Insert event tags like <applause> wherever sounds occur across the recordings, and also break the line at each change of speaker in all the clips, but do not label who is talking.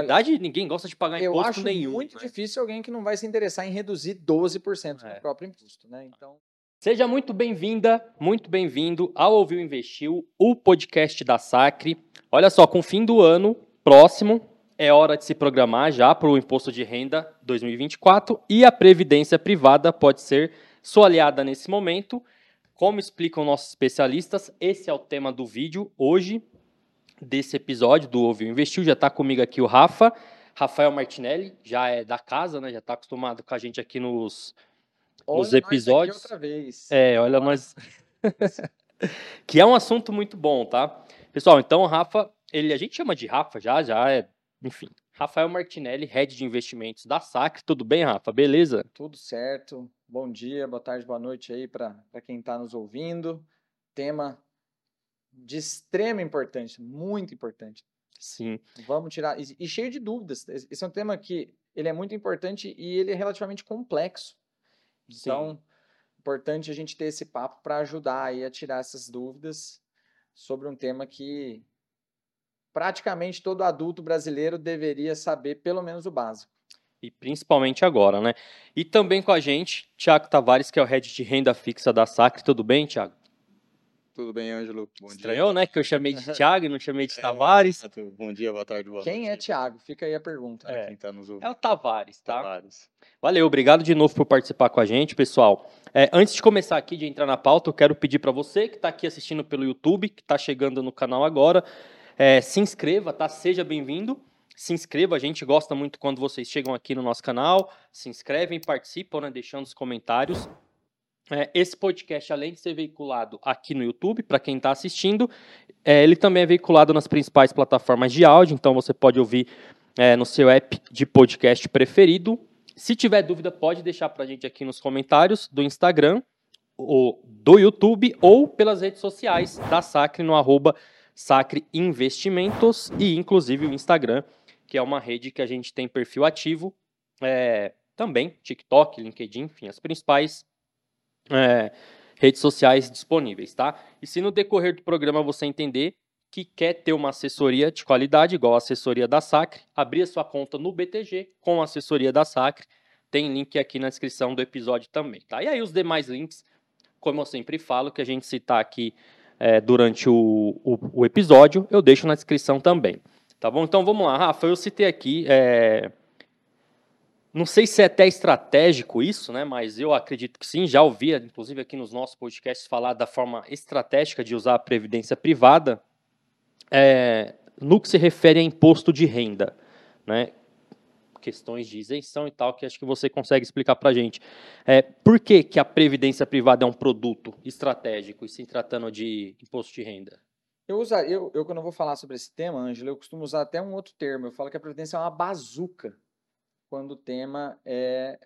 verdade, ninguém gosta de pagar
Eu
imposto
acho
nenhum.
muito
né?
difícil alguém que não vai se interessar em reduzir 12%
É.
do próprio imposto, né? Então,
Seja muito bem-vinda, muito bem-vindo ao Ouviu Investiu, o podcast da Sacre. Olha só, com o fim do ano próximo, é hora de se programar já para o imposto de renda 2024 e a previdência privada pode ser sua aliada nesse momento. Como explicam nossos especialistas, esse é o tema do vídeo hoje, desse episódio do Ouviu Investiu. Já está comigo aqui o Rafa, Rafael Martinelli, já é da casa, né? Já está acostumado com a gente aqui nos,
olha
Nos episódios-
outra vez.
é, olha nós. <laughs> que é um assunto muito bom, tá? Pessoal, então o Rafa, ele, a gente chama de Rafa já, já é, enfim. Rafael Martinelli, head de investimentos da Sacre. Tudo bem, Rafa? Beleza?
Tudo certo. Bom dia, boa tarde, boa noite aí para quem está nos ouvindo. Tema de extrema importância, muito importante.
Sim.
Vamos tirar e, e cheio de dúvidas. Esse é um tema que ele é muito importante e ele é relativamente complexo.
Sim.
Então, importante a gente ter esse papo para ajudar aí a tirar essas dúvidas sobre um tema que praticamente todo adulto brasileiro deveria saber pelo menos o básico.
E principalmente agora, né? E também com a gente, Tiago Tavares, que é o head de renda fixa da Sacre. Tudo bem, Tiago?
Tudo bem, Ângelo? Bom
Estranhou, né? Que eu chamei de <laughs> Tiago e não chamei de
É,
Tavares.
dia. Bom dia, boa tarde, boa
Quem é
noite.
Tiago? Fica aí a pergunta.
Para
É.
quem tá nos ouvindo.
É o Tavares, tá?
Tavares.
Valeu, obrigado de novo por participar com a gente, pessoal. É, antes de começar aqui, de entrar na pauta, eu quero pedir para você que está aqui assistindo pelo YouTube, que está chegando no canal agora, é, se inscreva, tá? Seja bem-vindo. Se inscreva, a gente gosta muito quando vocês chegam aqui no nosso canal, se inscrevem, participam, né, deixando os comentários. É, esse podcast, além de ser veiculado aqui no YouTube, para quem está assistindo, é, ele também é veiculado nas principais plataformas de áudio, então você pode ouvir é, no seu app de podcast preferido. Se tiver dúvida, pode deixar para a gente aqui nos comentários do Instagram, ou do YouTube, ou pelas redes sociais da Sacre, no arroba Sacre Investimentos, e inclusive o Instagram, que é uma rede que a gente tem perfil ativo, é, também TikTok, LinkedIn, enfim, as principais é, redes sociais disponíveis, tá? E se no decorrer do programa você entender que quer ter uma assessoria de qualidade, igual a assessoria da Sacre, abrir a sua conta no BTG com a assessoria da Sacre. Tem link aqui na descrição do episódio também, tá? E aí os demais links, como eu sempre falo, que a gente citar aqui é, durante o, o, o episódio, eu deixo na descrição também. Tá bom? Então vamos lá, Rafa. Eu citei aqui. é, Não sei se é até estratégico isso, né? Mas eu acredito que sim. Já ouvi, inclusive aqui nos nossos podcasts, falar da forma estratégica de usar a previdência privada é, no que se refere a imposto de renda, né? Questões de isenção e tal, que acho que você consegue explicar para a gente. É, por que, que a previdência privada é um produto estratégico e se tratando de imposto de renda?
Eu, usa, eu, eu, quando eu vou falar sobre esse tema, Ângelo, eu costumo usar até um outro termo. Eu falo que a Previdência é uma bazuca quando o tema é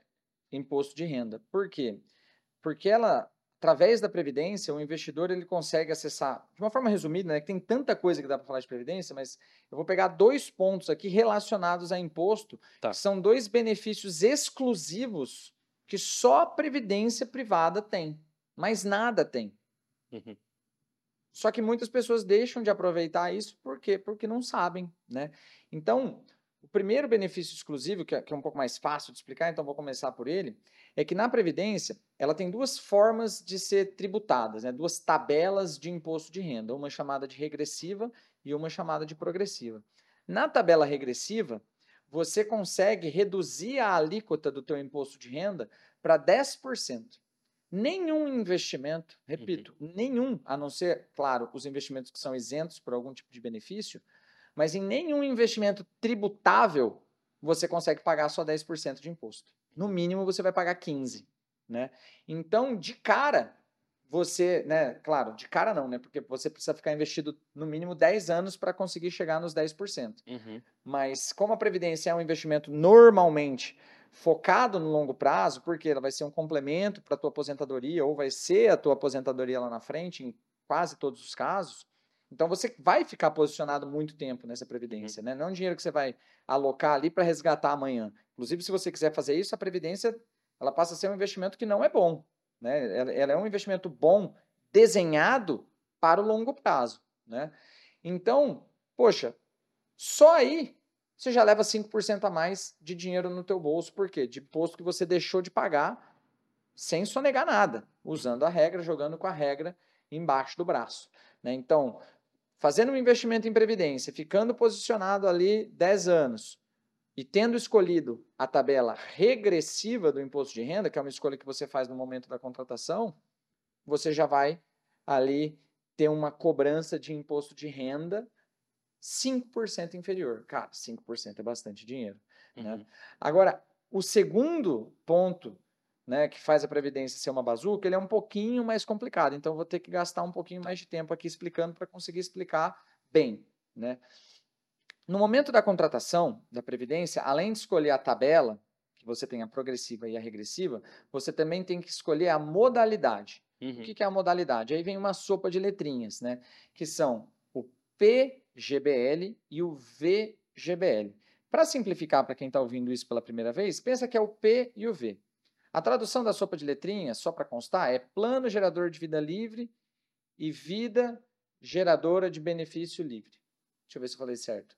imposto de renda. Por quê? Porque ela, através da Previdência, o investidor ele consegue acessar, de uma forma resumida, né, que tem tanta coisa que dá para falar de Previdência, mas eu vou pegar dois pontos aqui relacionados a imposto,
Tá.
que são dois benefícios exclusivos que só a Previdência privada tem, mas nada tem.
Uhum.
Só que muitas pessoas deixam de aproveitar isso por quê? Porque não sabem, né? Então, o primeiro benefício exclusivo, que é, que é um pouco mais fácil de explicar, então vou começar por ele, é que na Previdência ela tem duas formas de ser tributadas, né? duas tabelas de imposto de renda, uma chamada de regressiva e uma chamada de progressiva. Na tabela regressiva, você consegue reduzir a alíquota do teu imposto de renda para 10%. Nenhum investimento, repito, nenhum, a não ser, claro, os investimentos que são isentos por algum tipo de benefício, mas em nenhum investimento tributável você consegue pagar só 10% de imposto. No mínimo você vai pagar 15, né? Então, de cara, você, né, claro, de cara não, né? Porque você precisa ficar investido no mínimo 10 anos para conseguir chegar nos 10%.
Uhum.
Mas como a previdência é um investimento normalmente focado no longo prazo, porque ela vai ser um complemento para a tua aposentadoria ou vai ser a tua aposentadoria lá na frente, em quase todos os casos, então você vai ficar posicionado muito tempo nessa previdência, né? Não é um dinheiro que você vai alocar ali para resgatar amanhã. Inclusive, se você quiser fazer isso, a previdência ela passa a ser um investimento que não é bom, né? Ela, ela é um investimento bom desenhado para o longo prazo, né? Então, poxa, só aí você já leva 5% a mais de dinheiro no teu bolso, por quê? De imposto que você deixou de pagar sem sonegar nada, usando a regra, jogando com a regra embaixo do braço. Né? Então, fazendo um investimento em previdência, ficando posicionado ali 10 anos e tendo escolhido a tabela regressiva do imposto de renda, que é uma escolha que você faz no momento da contratação, você já vai ali ter uma cobrança de imposto de renda 5% inferior. Cara, 5% é bastante dinheiro. Né? Uhum. Agora, o segundo ponto né, que faz a Previdência ser uma bazuca, ele é um pouquinho mais complicado. Então, vou ter que gastar um pouquinho mais de tempo aqui explicando para conseguir explicar bem. Né? No momento da contratação da Previdência, além de escolher a tabela, que você tem a progressiva e a regressiva, você também tem que escolher a modalidade. Uhum. O que é a modalidade? Aí vem uma sopa de letrinhas, né? Que são o P GBL e o VGBL. Para simplificar para quem está ouvindo isso pela primeira vez, pensa que é o P e o V. A tradução da sopa de letrinhas, só para constar, é plano gerador de vida livre e vida geradora de benefício livre. Deixa eu ver se eu falei certo.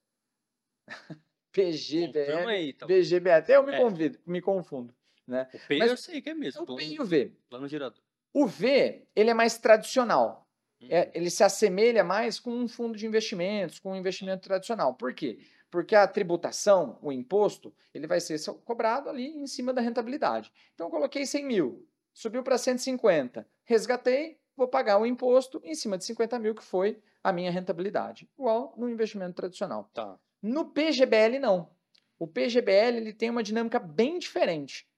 <laughs> PGBL, então. Até eu me, é. convido, me confundo. Né?
O P Mas, eu sei que é mesmo.
O plano, P e o V.
Plano gerador.
O V, ele é mais tradicional é, ele se assemelha mais com um fundo de investimentos, com um investimento tradicional. Por quê? Porque a tributação, o imposto, ele vai ser cobrado ali em cima da rentabilidade. Então, eu coloquei 100 mil, subiu para 150, resgatei, vou pagar o imposto em cima de 50 mil, que foi a minha rentabilidade. Igual no investimento tradicional.
Tá.
No PGBL, não. O PGBL ele tem uma dinâmica bem diferente.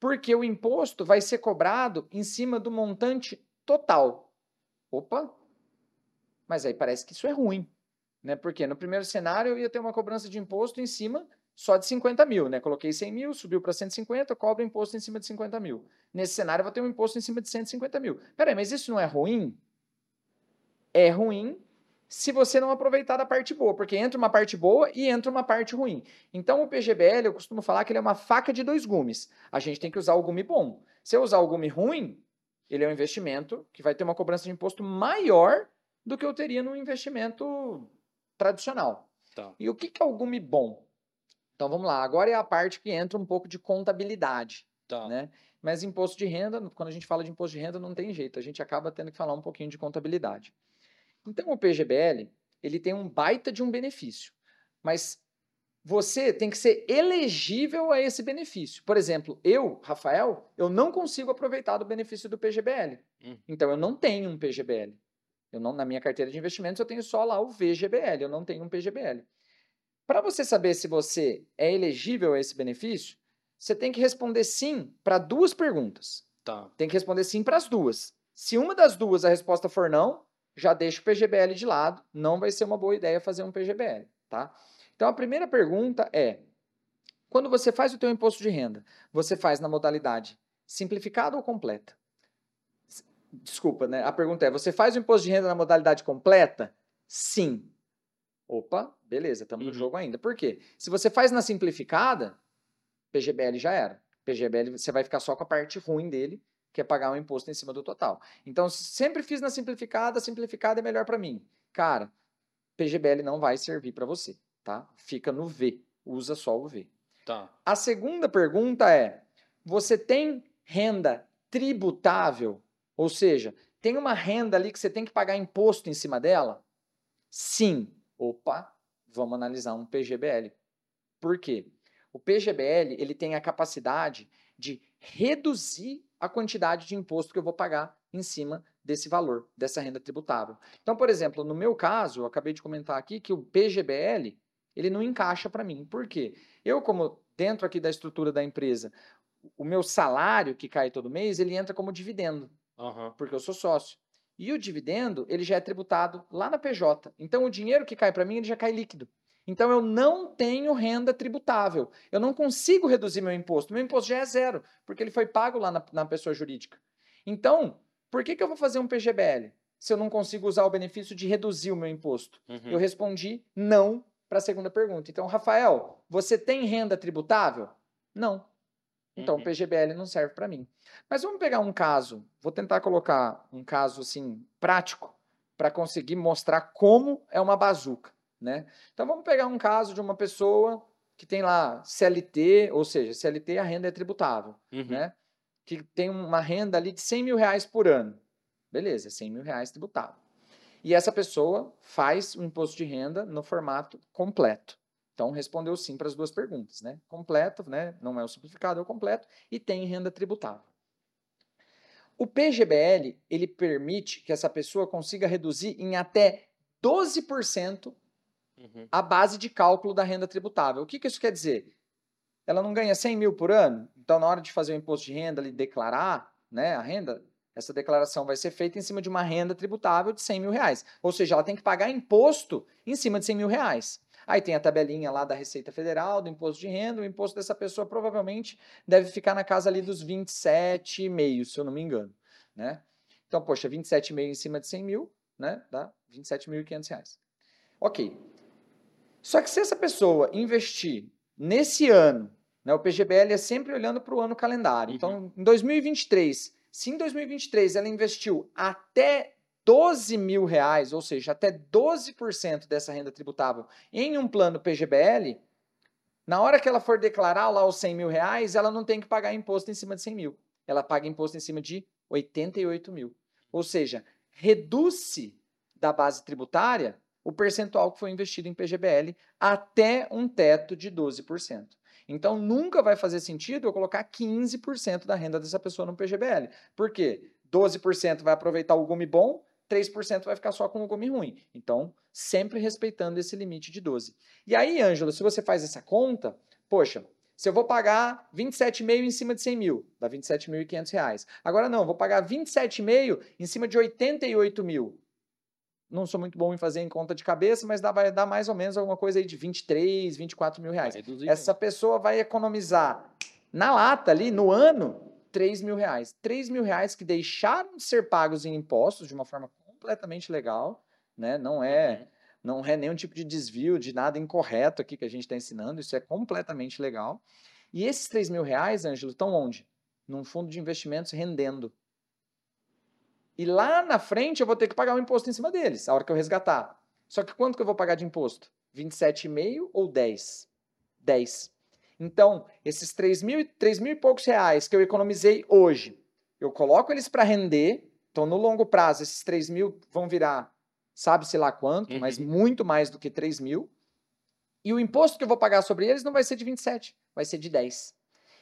Porque o imposto vai ser cobrado em cima do montante total. Opa, mas aí parece que isso é ruim, né? Porque no primeiro cenário eu ia ter uma cobrança de imposto em cima só de 50 mil, né? Coloquei 100 mil, subiu para 150, cobro imposto em cima de 50 mil. Nesse cenário eu vou ter um imposto em cima de 150 mil. Peraí, mas isso não é ruim? É ruim se você não aproveitar da parte boa, porque entra uma parte boa e entra uma parte ruim. Então o PGBL, eu costumo falar que ele é uma faca de dois gumes. A gente tem que usar o gume bom. Se eu usar o gume ruim, ele é um investimento que vai ter uma cobrança de imposto maior do que eu teria num investimento tradicional.
Tá.
E o que, é o gume bom? Então vamos lá, agora é a parte que entra um pouco de contabilidade.
Tá.
Né? Mas imposto de renda, quando a gente fala de imposto de renda, não tem jeito, a gente acaba tendo que falar um pouquinho de contabilidade. Então o PGBL, ele tem um baita de um benefício, mas você tem que ser elegível a esse benefício. Por exemplo, eu, Rafael, eu não consigo aproveitar do benefício do PGBL. Hum. Então eu não tenho um PGBL. Eu não, na minha carteira de investimentos eu tenho só lá o VGBL, eu não tenho um PGBL. Para você saber se você é elegível a esse benefício, você tem que responder sim para duas perguntas.
Tá.
Tem que responder sim para as duas. Se uma das duas a resposta for não, já deixa o PGBL de lado, não vai ser uma boa ideia fazer um PGBL, tá? Então a primeira pergunta é: quando você faz o teu imposto de renda, você faz na modalidade simplificada ou completa? Desculpa, né? A pergunta é: você faz o imposto de renda na modalidade completa? Sim. Opa, beleza, estamos uhum. no jogo ainda. Por quê? Se você faz na simplificada, PGBL já era. PGBL você vai ficar só com a parte ruim dele, que é pagar um imposto em cima do total. Então, sempre fiz na simplificada, simplificada é melhor para mim. Cara, PGBL não vai servir para você tá? Fica no V, usa só o V.
Tá.
A segunda pergunta é: você tem renda tributável? Ou seja, tem uma renda ali que você tem que pagar imposto em cima dela? Sim. Opa, vamos analisar um PGBL. Por quê? O PGBL ele tem a capacidade de reduzir a quantidade de imposto que eu vou pagar em cima desse valor, dessa renda tributável. Então, por exemplo, no meu caso, eu acabei de comentar aqui que o PGBL ele não encaixa para mim. Por quê? Eu, como dentro aqui da estrutura da empresa, o meu salário que cai todo mês, ele entra como dividendo,
uhum.
porque eu sou sócio. E o dividendo, ele já é tributado lá na PJ. Então, o dinheiro que cai para mim, ele já cai líquido. Então, eu não tenho renda tributável. Eu não consigo reduzir meu imposto. Meu imposto já é zero, porque ele foi pago lá na, na pessoa jurídica. Então, por que, que eu vou fazer um PGBL se eu não consigo usar o benefício de reduzir o meu imposto? Uhum. Eu respondi não, para a segunda pergunta. Então, Rafael, você tem renda tributável? Não. Então, uhum. o PGBL não serve para mim. Mas vamos pegar um caso, vou tentar colocar um caso assim prático para conseguir mostrar como é uma bazuca, né? Então vamos pegar um caso de uma pessoa que tem lá CLT, ou seja, CLT a renda é tributável,
Uhum.
né? Que tem uma renda ali de 100 mil reais por ano. Beleza, 100 mil reais tributável. E essa pessoa faz o imposto de renda no formato completo. Então, respondeu sim para as duas perguntas, né? Completo, né? Não é o simplificado, é o completo, e tem renda tributável. O PGBL, ele permite que essa pessoa consiga reduzir em até 12%
Uhum.
a base de cálculo da renda tributável. O que, que isso quer dizer? Ela não ganha 100 mil por ano, então na hora de fazer o imposto de renda, ele declarar né, a renda, essa declaração vai ser feita em cima de uma renda tributável de 100 mil reais. Ou seja, ela tem que pagar imposto em cima de 100 mil reais. Aí tem a tabelinha lá da Receita Federal, do imposto de renda, o imposto dessa pessoa provavelmente deve ficar na casa ali dos 27,5, se eu não me engano, né? Então, poxa, 27,5 em cima de 100 mil, né? Dá 27.500 reais. Ok. Só que se essa pessoa investir nesse ano, né, o PGBL é sempre olhando para o ano calendário. Então, em 2023, se em 2023 ela investiu até 12 mil reais, ou seja, até 12% dessa renda tributável em um plano PGBL, na hora que ela for declarar lá os 100 mil reais, ela não tem que pagar imposto em cima de 100 mil. Ela paga imposto em cima de 88 mil. Ou seja, reduz-se da base tributária o percentual que foi investido em PGBL até um teto de 12%. Então, nunca vai fazer sentido eu colocar 15% da renda dessa pessoa no PGBL. Por quê? 12% vai aproveitar o gume bom, 3% vai ficar só com o gume ruim. Então, sempre respeitando esse limite de 12%. E aí, Ângelo, se você faz essa conta, poxa, se eu vou pagar 27,5 em cima de 100 mil, dá 27.500 reais. Agora não, vou pagar 27,5 em cima de 88 mil. Não sou muito bom em fazer em conta de cabeça, mas dá, vai dar mais ou menos alguma coisa aí de 23, 24 mil reais. Essa pessoa vai economizar na lata ali, no ano, 3 mil reais. 3 mil reais que deixaram de ser pagos em impostos de uma forma completamente legal, né? Não é,
Uhum.
não é nenhum tipo de desvio, de nada incorreto aqui que a gente está ensinando, isso é completamente legal. E esses 3 mil reais, Ângelo, estão onde? Num fundo de investimentos rendendo. E lá na frente eu vou ter que pagar o imposto em cima deles, a hora que eu resgatar. Só que quanto que eu vou pagar de imposto? 27,5 ou 10? 10. Então, esses 3 mil, 3 mil e poucos reais que eu economizei hoje, eu coloco eles para render, então no longo prazo esses 3 mil vão virar, sabe-se lá quanto,
Uhum.
mas muito mais do que 3 mil. E o imposto que eu vou pagar sobre eles não vai ser de 27, vai ser de 10.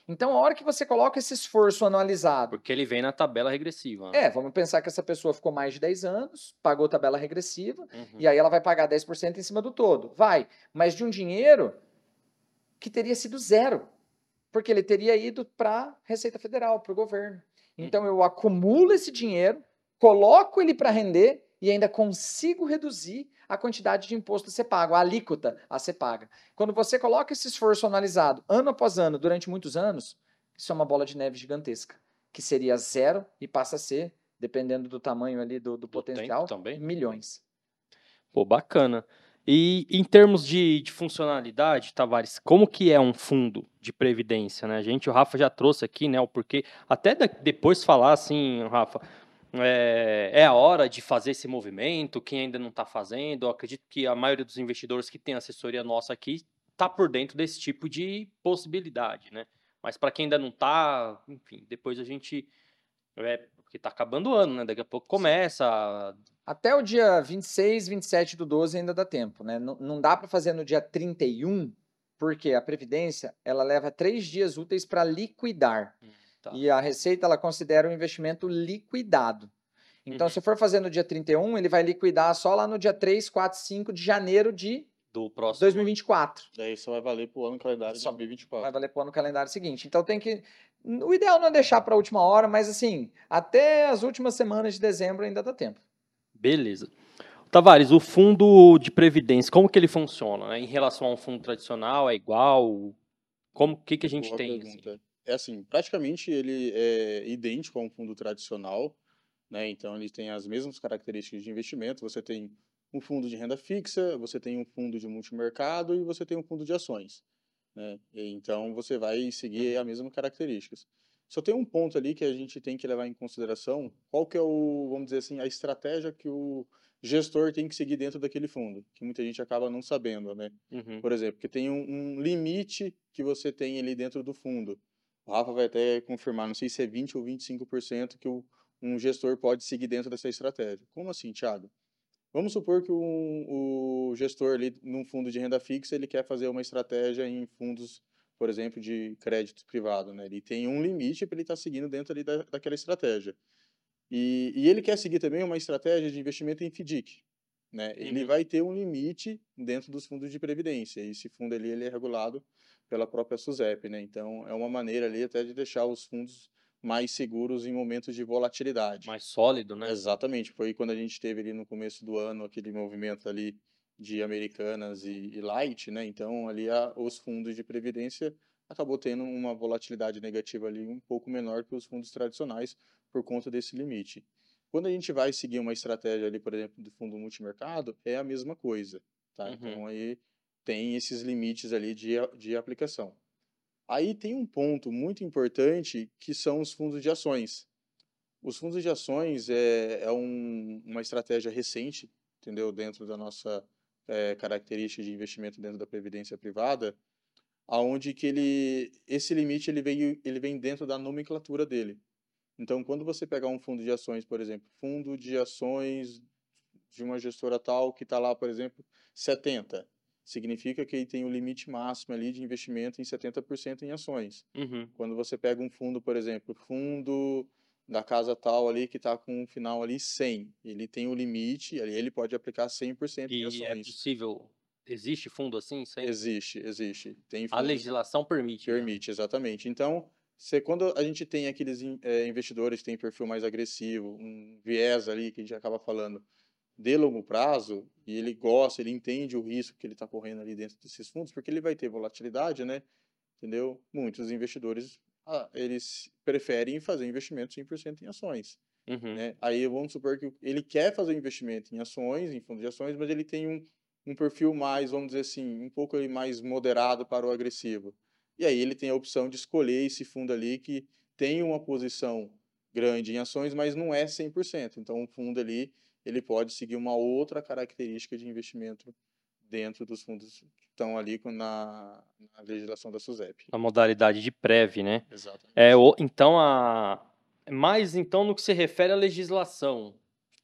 Então, a hora que você coloca esse esforço anualizado,
Porque ele vem na tabela regressiva. né?
é, vamos pensar que essa pessoa ficou mais de 10 anos, pagou tabela regressiva,
Uhum.
e aí ela vai pagar 10% em cima do todo. Vai, mas de um dinheiro que teria sido zero, porque ele teria ido para Receita Federal, para o governo. Então eu acumulo esse dinheiro, coloco ele para render e ainda consigo reduzir a quantidade de imposto a ser pago, a alíquota a ser paga. Quando você coloca esse esforço analisado ano após ano, durante muitos anos, isso é uma bola de neve gigantesca, que seria zero e passa a ser, dependendo do tamanho ali do, do
tempo
potencial,
também.
milhões.
Pô, bacana. E em termos de, de funcionalidade, Tavares, como que é um fundo de previdência, né? A gente, o Rafa já trouxe aqui, né, o porquê. Até da- depois falar assim, Rafa, é, é a hora de fazer esse movimento, quem ainda não está fazendo. Eu acredito que a maioria dos investidores que tem assessoria nossa aqui está por dentro desse tipo de possibilidade, né? Mas para quem ainda não está, enfim, depois a gente. É, porque está acabando o ano, né? Daqui a pouco começa.
Até o dia 26, 27 do 12 ainda dá tempo, né? Não, não dá para fazer no dia 31, porque a Previdência ela leva três dias úteis para liquidar.
Tá.
E a Receita ela considera o investimento liquidado. Então,
Uhum.
se for fazer no dia 31, ele vai liquidar só lá no dia 3, 4, 5 de janeiro de
do próximo.
2024.
Daí só vai valer pro ano calendário de
Só
2024.
Vai valer pôr no calendário seguinte. Então tem que. O ideal não é deixar para a última hora, mas assim, até as últimas semanas de dezembro ainda dá tempo.
Beleza. Tavares, o fundo de previdência, como que ele funciona? né? Em relação a um fundo tradicional, é igual? Como que, que a gente
Boa
tem? assim?
É assim, praticamente ele é idêntico a um fundo tradicional, né? Então ele tem as mesmas características de investimento. Você tem um fundo de renda fixa, você tem um fundo de multimercado e você tem um fundo de ações, né? Então você vai seguir as mesmas características. Só tem um ponto ali que a gente tem que levar em consideração, qual que é o, vamos dizer assim, a estratégia que o gestor tem que seguir dentro daquele fundo, que muita gente acaba não sabendo, né?
Uhum.
Por exemplo, que tem um, um, limite que você tem ali dentro do fundo. O Rafa vai até confirmar, não sei se é 20 ou 25% que o, um gestor pode seguir dentro dessa estratégia. Como assim, Thiago? Vamos supor que o, o gestor ali num fundo de renda fixa, ele quer fazer uma estratégia em fundos, por exemplo, de crédito privado, né? Ele tem um limite para ele estar tá seguindo dentro ali da, daquela estratégia. E, e, ele quer seguir também uma estratégia de investimento em FDIC. Né? Ele uhum. vai ter um limite dentro dos fundos de previdência. E esse fundo ali ele é regulado pela própria SUSEP. Né? Então, é uma maneira ali até de deixar os fundos mais seguros em momentos de volatilidade.
Mais sólido, né?
Exatamente. Foi quando a gente teve ali no começo do ano aquele movimento ali de Americanas e, e Light, né? Então, ali a, os fundos de previdência acabou tendo uma volatilidade negativa ali um pouco menor que os fundos tradicionais por conta desse limite. Quando a gente vai seguir uma estratégia ali, por exemplo, do fundo multimercado, é a mesma coisa, tá? Uhum. Então aí tem esses limites ali de, de aplicação. Aí tem um ponto muito importante que são os fundos de ações. Os fundos de ações é, é um, uma estratégia recente, entendeu? Dentro da nossa é, característica de investimento dentro da previdência privada, aonde que ele esse limite ele veio ele vem dentro da nomenclatura dele. Então, quando você pegar um fundo de ações, por exemplo, fundo de ações de uma gestora tal que está lá, por exemplo, 70, significa que ele tem o um limite máximo ali de investimento em 70% em ações.
Uhum.
Quando você pega um fundo, por exemplo, fundo da casa tal ali que está com um final ali 100, ele tem o um limite, ali ele pode aplicar 100%
e
em ações. E é
possível Existe fundo assim?
Existe, existe. Tem
A legislação permite.
Né? Permite, né? exatamente. Então, você, quando a gente tem aqueles é, investidores que têm perfil mais agressivo, um viés ali que a gente acaba falando de longo prazo, e ele gosta, ele entende o risco que ele está correndo ali dentro desses fundos, porque ele vai ter volatilidade, né? Entendeu? Muitos investidores, ah, eles preferem fazer investimento 100% em ações.
Uhum.
Né? Aí vamos supor que ele quer fazer investimento em ações, em fundos de ações, mas ele tem um um perfil mais, vamos dizer assim, um pouco mais moderado para o agressivo. E aí ele tem a opção de escolher esse fundo ali que tem uma posição grande em ações, mas não é 100%. Então, o fundo ali, ele pode seguir uma outra característica de investimento dentro dos fundos que estão ali na, na legislação da SUSEP.
Na modalidade de PREV, né?
Exatamente.
É, então, a... mais então no que se refere à legislação,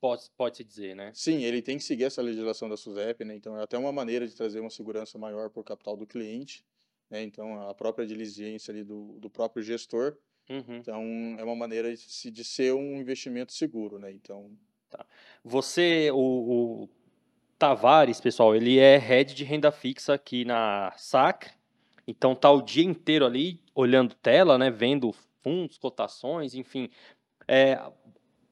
pode, pode dizer, né?
Sim, ele tem que seguir essa legislação da SUSEP, né? Então é até uma maneira de trazer uma segurança maior por capital do cliente, né? Então a própria diligência ali do, do próprio gestor.
Uhum.
Então é uma maneira de, de ser um investimento seguro, né? Então.
Tá. Você, o, o Tavares, pessoal, ele é head de renda fixa aqui na SAC. Então tá o dia inteiro ali olhando tela, né? Vendo fundos, cotações, enfim. É,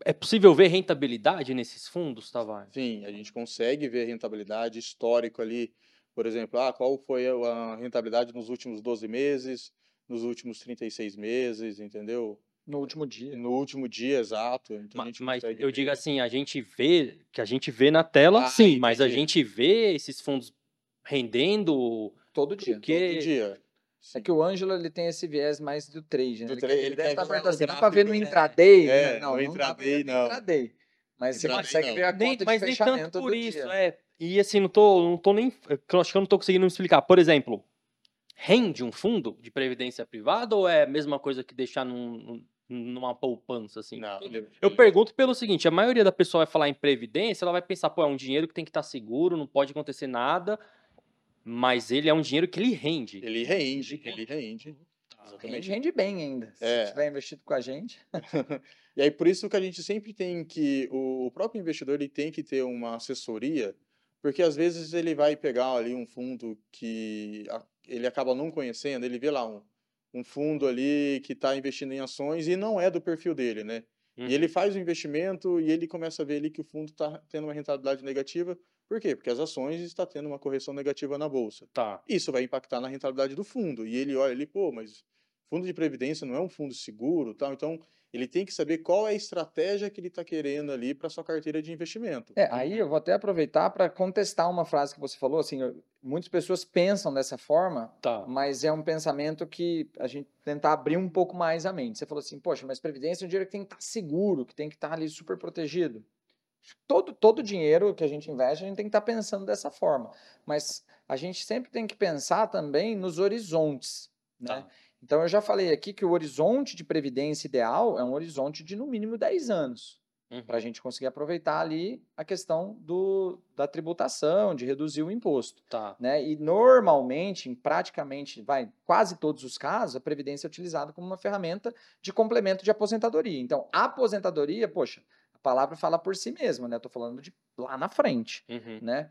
é possível ver rentabilidade nesses fundos, Tavares?
Sim, a gente consegue ver rentabilidade histórico ali. Por exemplo, ah, qual foi a rentabilidade nos últimos 12 meses, nos últimos 36 meses, entendeu?
No último dia.
No último dia, exato. Então
mas, mas eu ver. digo assim, a gente vê, que a gente vê na tela, ah, sim, entendi. mas a gente vê esses fundos rendendo
todo dia.
Porque... Todo dia.
É que o Ângelo ele tem esse viés mais do trade, né?
Do ele,
ele deve estar tá perguntando assim, dá para ver no né? intraday?
É,
né?
não, no intraday não.
intraday. Mas você consegue
não.
ver a conta nem,
de
mas
fechamento nem tanto por isso, dia. é. E assim, não tô, não tô nem, acho que eu não tô conseguindo me explicar. Por exemplo, rende um fundo de previdência privada ou é a mesma coisa que deixar num, numa poupança assim?
Não.
Eu pergunto pelo seguinte, a maioria da pessoa vai falar em previdência, ela vai pensar, pô, é um dinheiro que tem que estar seguro, não pode acontecer nada mas ele é um dinheiro que ele rende.
Ele rende, ele rende.
Exatamente. Rende bem ainda, se é. tiver investido com a gente. <laughs>
e aí, por isso que a gente sempre tem que, o próprio investidor ele tem que ter uma assessoria, porque às vezes ele vai pegar ali um fundo que ele acaba não conhecendo, ele vê lá um, um fundo ali que está investindo em ações e não é do perfil dele, né? Uhum. E ele faz o investimento e ele começa a ver ali que o fundo está tendo uma rentabilidade negativa, por quê? Porque as ações estão tendo uma correção negativa na bolsa.
Tá.
Isso vai impactar na rentabilidade do fundo. E ele olha ali, pô, mas fundo de previdência não é um fundo seguro, tal. Então, ele tem que saber qual é a estratégia que ele está querendo ali para sua carteira de investimento.
É, aí eu vou até aproveitar para contestar uma frase que você falou, assim, muitas pessoas pensam dessa forma,
tá.
mas é um pensamento que a gente tentar abrir um pouco mais a mente. Você falou assim, poxa, mas previdência é um dinheiro que tem que estar tá seguro, que tem que estar tá ali super protegido. todo todo dinheiro que a gente investe, a gente tem que estar pensando dessa forma. Mas a gente sempre tem que pensar também nos horizontes, né? Então eu já falei aqui que o horizonte de previdência ideal é um horizonte de no mínimo 10 anos
Uhum.
para a gente conseguir aproveitar ali a questão do, da tributação, de reduzir o imposto.
Tá.
Né? E normalmente, em praticamente, vai, quase todos os casos, a Previdência é utilizada como uma ferramenta de complemento de aposentadoria. Então, a aposentadoria, poxa, a palavra fala por si mesma, né? Estou falando de lá na frente,
Uhum.
né?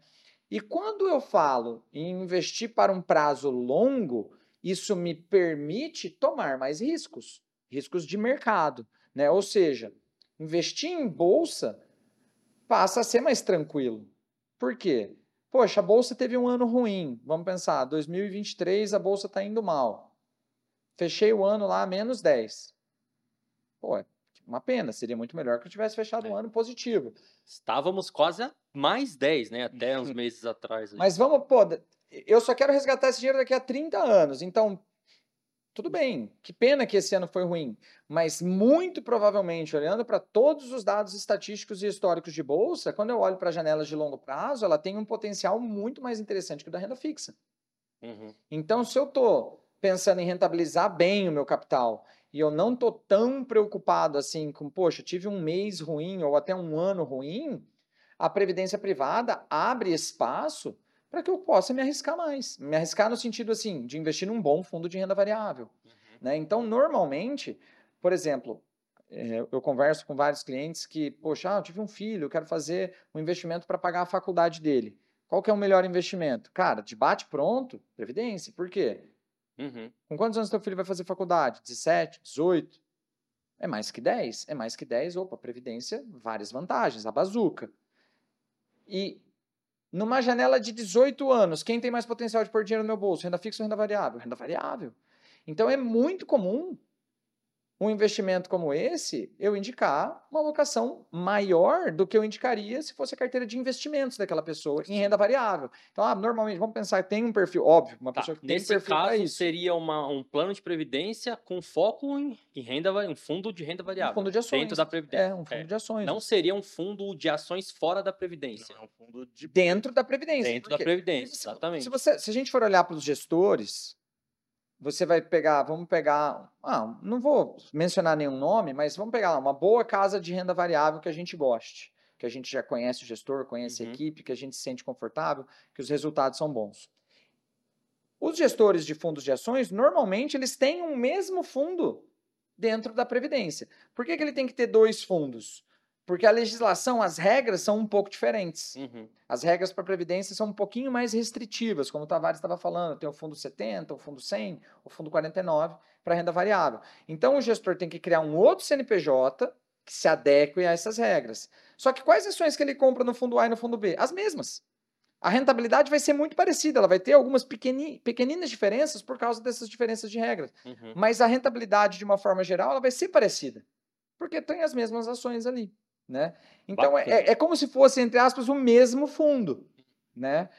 E quando eu falo em investir para um prazo longo, isso me permite tomar mais riscos, riscos de mercado, né? Ou seja, investir em bolsa passa a ser mais tranquilo. Por quê? Poxa, a bolsa teve um ano ruim. Vamos pensar, 2023 a bolsa está indo mal. Fechei o ano lá menos 10. Pô, é uma pena, seria muito melhor que eu tivesse fechado um
É.
ano positivo.
Estávamos quase a mais 10, né? Até uns <laughs> meses atrás. aí.
Mas vamos, pô, eu só quero resgatar esse dinheiro daqui a 30 anos. Então, tudo bem, que pena que esse ano foi ruim. Mas muito provavelmente, olhando para todos os dados estatísticos e históricos de bolsa, quando eu olho para janelas de longo prazo, ela tem um potencial muito mais interessante que o da renda fixa.
Uhum.
Então, se eu estou pensando em rentabilizar bem o meu capital e eu não estou tão preocupado assim com, poxa, tive um mês ruim ou até um ano ruim, a previdência privada abre espaço para que eu possa me arriscar mais. Me arriscar no sentido assim, de investir num bom fundo de renda variável.
Uhum.
Né? Então, normalmente, por exemplo, eh, eu converso com vários clientes que, poxa, ah, eu tive um filho, eu quero fazer um investimento para pagar a faculdade dele. Qual que é o melhor investimento? Cara, de bate pronto, previdência. Por quê?
Uhum.
Com quantos anos teu filho vai fazer faculdade? 17, 18? É mais que 10? É mais que 10, opa, previdência, várias vantagens, a bazuca. E numa janela de 18 anos, quem tem mais potencial de pôr dinheiro no meu bolso? Renda fixa ou renda variável? Renda variável. Então é muito comum um investimento como esse, eu indicar uma alocação maior do que eu indicaria se fosse a carteira de investimentos daquela pessoa em renda variável. Então, ah, normalmente, vamos pensar, tem um perfil, óbvio, uma
Tá,
pessoa que tem um
Nesse
perfil para
caso,
isso.
seria uma, um plano de previdência com foco em, em renda, um fundo de renda variável.
Um fundo de ações.
Dentro da Previdência.
É, um fundo
É.
de ações.
Não seria um fundo de ações fora da Previdência.
Não, é um fundo de
Dentro da Previdência.
Dentro da? Previdência, exatamente.
Se, você, se a gente for olhar para os gestores, você vai pegar, vamos pegar, ah, não vou mencionar nenhum nome, mas vamos pegar uma boa casa de renda variável que a gente goste, que a gente já conhece o gestor, conhece a
Uhum.
equipe, que a gente se sente confortável, que os resultados são bons. Os gestores de fundos de ações, normalmente, eles têm um mesmo fundo dentro da Previdência. Por que, que ele tem que ter dois fundos? Porque a legislação, as regras são um pouco diferentes.
Uhum.
As regras para a Previdência são um pouquinho mais restritivas, como o Tavares estava falando. Tem o fundo 70, o fundo 100, o fundo 49 para renda variável. Então, o gestor tem que criar um outro CNPJ que se adeque a essas regras. Só que quais ações que ele compra no fundo A e no fundo B? As mesmas. A rentabilidade vai ser muito parecida, ela vai ter algumas pequeni- pequeninas diferenças por causa dessas diferenças de regras.
Uhum.
Mas a rentabilidade, de uma forma geral, ela vai ser parecida. Porque tem as mesmas ações ali. Né? Então, é, é como se fosse, entre aspas, o mesmo fundo. Né?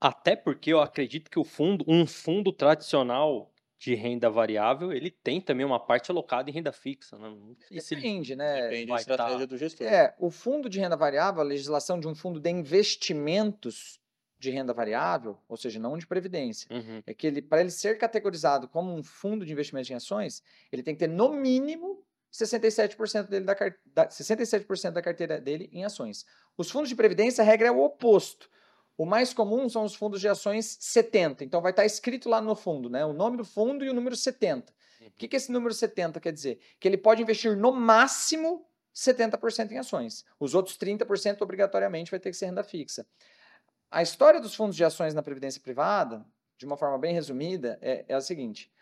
Até porque eu acredito que o fundo, um fundo tradicional de renda variável, ele tem também uma parte alocada em renda fixa. Né?
Depende, né?
Depende da
vai
estratégia
tá-
do gestor.
É, o fundo de renda variável, a legislação de um fundo de investimentos de renda variável, ou seja, não de previdência,
Uhum.
é que ele, para ele ser categorizado como um fundo de investimento em ações, ele tem que ter no mínimo 67% dele da, da 67% da carteira dele em ações. Os fundos de previdência, a regra é o oposto. O mais comum são os fundos de ações 70. Então vai estar escrito lá no fundo, né? O nome do fundo e o número 70. O que, que esse número 70 quer dizer? Que ele pode investir no máximo 70% em ações. Os outros 30% obrigatoriamente vai ter que ser renda fixa. A história dos fundos de ações na previdência privada, de uma forma bem resumida, é, é a seguinte: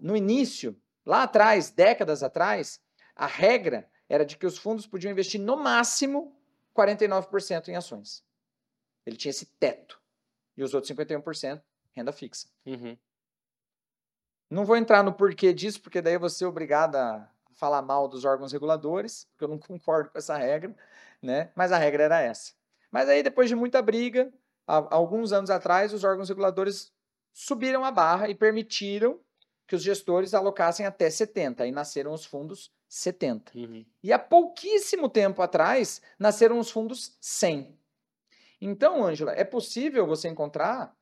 no início, lá atrás, décadas atrás, a regra era de que os fundos podiam investir no máximo 49% em ações. Ele tinha esse teto. E os outros 51% renda fixa.
Uhum.
Não vou entrar no porquê disso, porque daí eu vou ser obrigado a falar mal dos órgãos reguladores, porque eu não <laughs> concordo com essa regra, né? Mas a regra era essa. Mas aí, depois de muita briga, há alguns anos atrás, os órgãos reguladores subiram a barra e permitiram que os gestores alocassem até 70. Aí nasceram os fundos 70.
Uhum.
E há pouquíssimo tempo atrás nasceram os fundos 100. Então, Ângela, é possível você encontrar,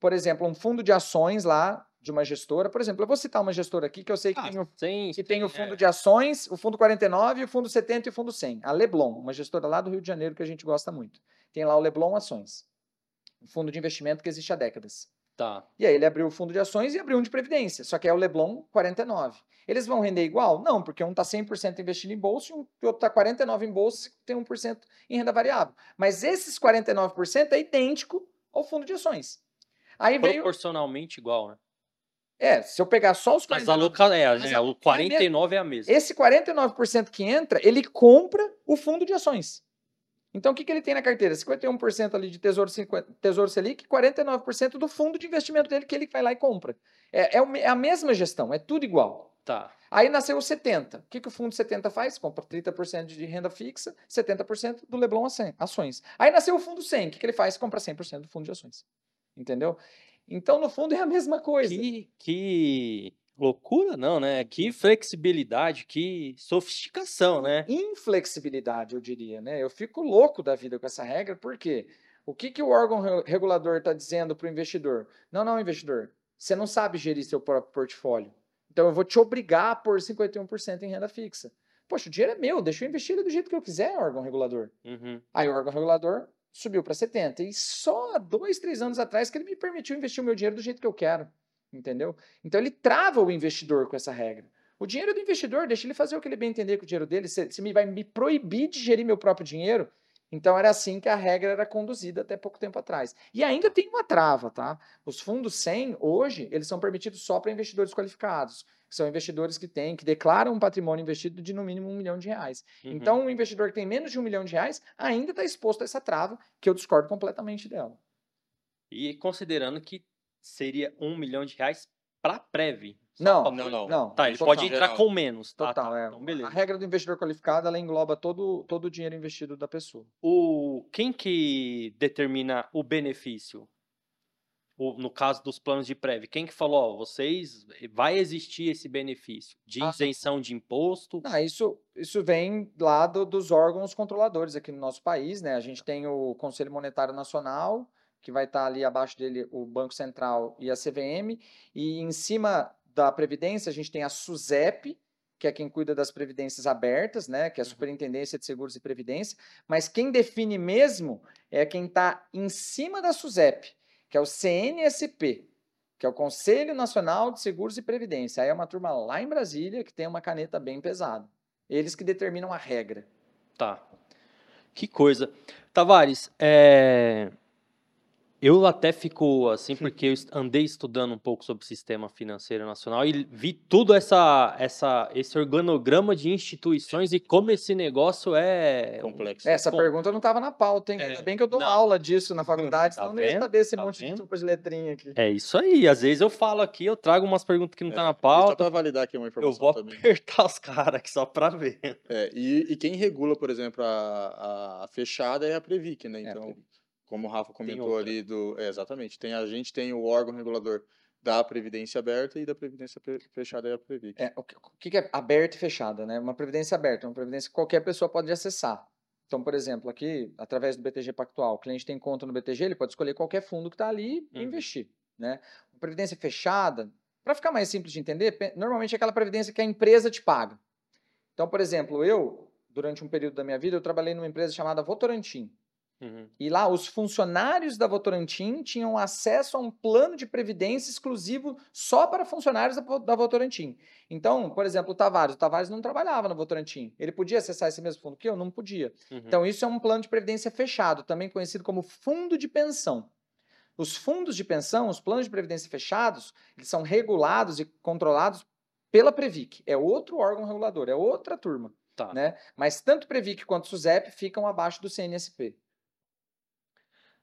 por exemplo, um fundo de ações lá de uma gestora. Por exemplo, eu vou citar uma gestora aqui que eu sei que
Ah,
tem o
sem,
que tem o fundo
é.
de ações, o fundo 49, o fundo 70 e o fundo 100. A Leblon, uma gestora lá do Rio de Janeiro que a gente gosta muito. Tem lá o Leblon Ações, um fundo de investimento que existe há décadas.
Tá.
E aí ele abriu o fundo de ações e abriu um de previdência, só que é o Leblon 49. Eles vão render igual? Não, porque um está 100% investido em bolsa e um- o outro está 49% em bolsa e tem 1% em renda variável. Mas esses 49% é idêntico ao fundo de ações. Aí veio...
Proporcionalmente igual, né?
É, se eu pegar só os
Mas
49%,
a local é,
Mas
é- o 49 é a mesma.
Esse 49% que entra, ele compra o fundo de ações. Então, o que, que ele tem na carteira? 51% ali de tesouro, 50 tesouro Selic, 49% do fundo de investimento dele que ele vai lá e compra. É, é é a mesma gestão, é tudo igual.
Tá.
Aí nasceu o 70. O que, que o fundo 70 faz? Compra 30% de renda fixa, 70% do Leblon Ações- Ações. Aí nasceu o fundo 100. O que, que ele faz? Compra 100% do fundo de ações. Entendeu? Então, no fundo, é a mesma coisa.
Que, que loucura, não, né? Que flexibilidade, que sofisticação, né?
inflexibilidade, eu diria, né? Eu fico louco da vida com essa regra, porque o que, que o órgão re- regulador está dizendo para o investidor? Não, não, investidor, você não sabe gerir seu próprio portfólio. Então eu vou te obrigar a pôr 51% em renda fixa. Poxa, o dinheiro é meu, deixa eu investir do jeito que eu quiser, órgão regulador.
Uhum.
Aí o órgão regulador subiu para 70. E só há dois, três anos atrás que ele me permitiu investir o meu dinheiro do jeito que eu quero. Entendeu? Então ele trava o investidor com essa regra. O dinheiro do investidor, deixa ele fazer o que ele bem entender com o dinheiro dele. Se, se me vai me proibir de gerir meu próprio dinheiro, então era assim que a regra era conduzida até pouco tempo atrás. E ainda tem uma trava, tá? Os fundos 100, hoje, eles são permitidos só para investidores qualificados. que São investidores que têm, que declaram um patrimônio investido de no mínimo um milhão de reais.
Uhum.
Então, um investidor que tem menos de um milhão de reais ainda está exposto a essa trava, que eu discordo completamente dela.
E considerando que seria um milhão de reais para Prev.
Não,
pra-
Não, não.
não.
Tá, ele
total.
pode entrar com menos. Tá,
Total,
tá.
é.
Então, beleza.
A regra do investidor qualificado, ela engloba todo, todo o dinheiro investido da pessoa.
O, quem que determina o benefício? O- no caso dos planos de Prev, quem que falou, ó, vocês, vai existir esse benefício de
Ah.
isenção de imposto?
Não, isso, isso vem lá do- dos órgãos controladores aqui no nosso país, né? A gente tem o Conselho Monetário Nacional, que vai estar ali abaixo dele o Banco Central e a CVM, e em cima da Previdência a gente tem a SUSEP, que é quem cuida das previdências abertas, né? Que é a
Uhum.
Superintendência de Seguros e Previdência, mas quem define mesmo é quem está em cima da SUSEP, que é o CNSP, que é o Conselho Nacional de Seguros e Previdência. Aí é uma turma lá em Brasília que tem uma caneta bem pesada. Eles que determinam a regra.
Tá. Que coisa. Tavares, é, eu até fico assim, porque eu andei estudando um pouco sobre o sistema financeiro nacional e vi tudo essa, essa, esse organograma de instituições e como esse negócio é.
Complexo.
Essa
Bom,
pergunta não estava na pauta, hein?
é,
Ainda bem que eu dou
não.
aula disso na faculdade,
Tá
senão eu não ia
vendo?
saber esse
Tá
monte de
vendo?
sopa de letrinha aqui.
É isso aí. Às vezes eu falo aqui, eu trago umas perguntas que não tá na
Só
pauta.
para validar aqui uma
Eu
informação
vou
também.
apertar os caras aqui só pra ver.
É, e, e quem regula, por exemplo, a, a fechada é a Previc, né?
É, a
Então,
Previc.
Como o Rafa comentou ali do. É, exatamente. Tem, a gente tem o órgão regulador da Previdência Aberta e da Previdência Pre- Fechada é a Previc.
É, o que, que é aberta e fechada, né? Uma previdência aberta, uma previdência que qualquer pessoa pode acessar. Então, por exemplo, aqui, através do BTG Pactual, o cliente tem conta no BTG, ele pode escolher qualquer fundo que está ali e
Uhum.
investir, né? Uma previdência fechada, para ficar mais simples de entender, normalmente é aquela previdência que a empresa te paga. Então, por exemplo, eu, durante um período da minha vida, eu trabalhei numa empresa chamada Votorantim.
Uhum.
E lá, os funcionários da Votorantim tinham acesso a um plano de previdência exclusivo só para funcionários da, da Votorantim. Então, por exemplo, o Tavares. O Tavares não trabalhava na Votorantim. Ele podia acessar esse mesmo fundo que eu? Não podia.
Uhum.
Então, isso é um plano de previdência fechado, também conhecido como fundo de pensão. Os fundos de pensão, os planos de previdência fechados, eles são regulados e controlados pela Previc. É outro órgão regulador, é outra turma.
Tá.
Né? Mas tanto Previc quanto SUSEP ficam abaixo do CNSP.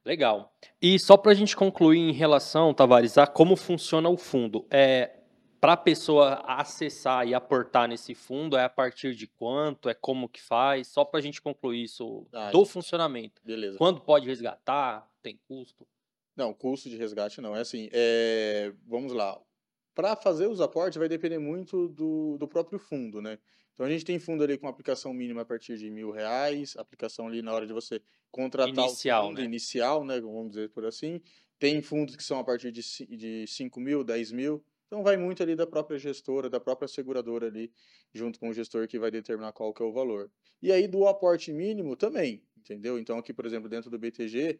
Legal. E só para a gente concluir em relação, Tavares, a como funciona o fundo. É, para a pessoa acessar e aportar nesse fundo, é a partir de quanto? É como que faz? Só para a gente concluir isso
Ah,
do funcionamento.
Beleza.
Quando pode resgatar? Tem custo?
Não, custo de resgate não. É assim, é, vamos lá. para fazer os aportes vai depender muito do, do próprio fundo, né? Então a gente tem fundo ali com aplicação mínima a partir de mil reais, aplicação ali na hora de você contratar
Inicial,
o fundo
né?
inicial, né? Vamos dizer por assim. Tem fundos que são a partir de, ci- de 5 mil, 10 mil. Então vai muito ali da própria gestora, da própria seguradora ali, junto com o gestor que vai determinar qual que é o valor. E aí do aporte mínimo também, entendeu? Então aqui, por exemplo, dentro do BTG,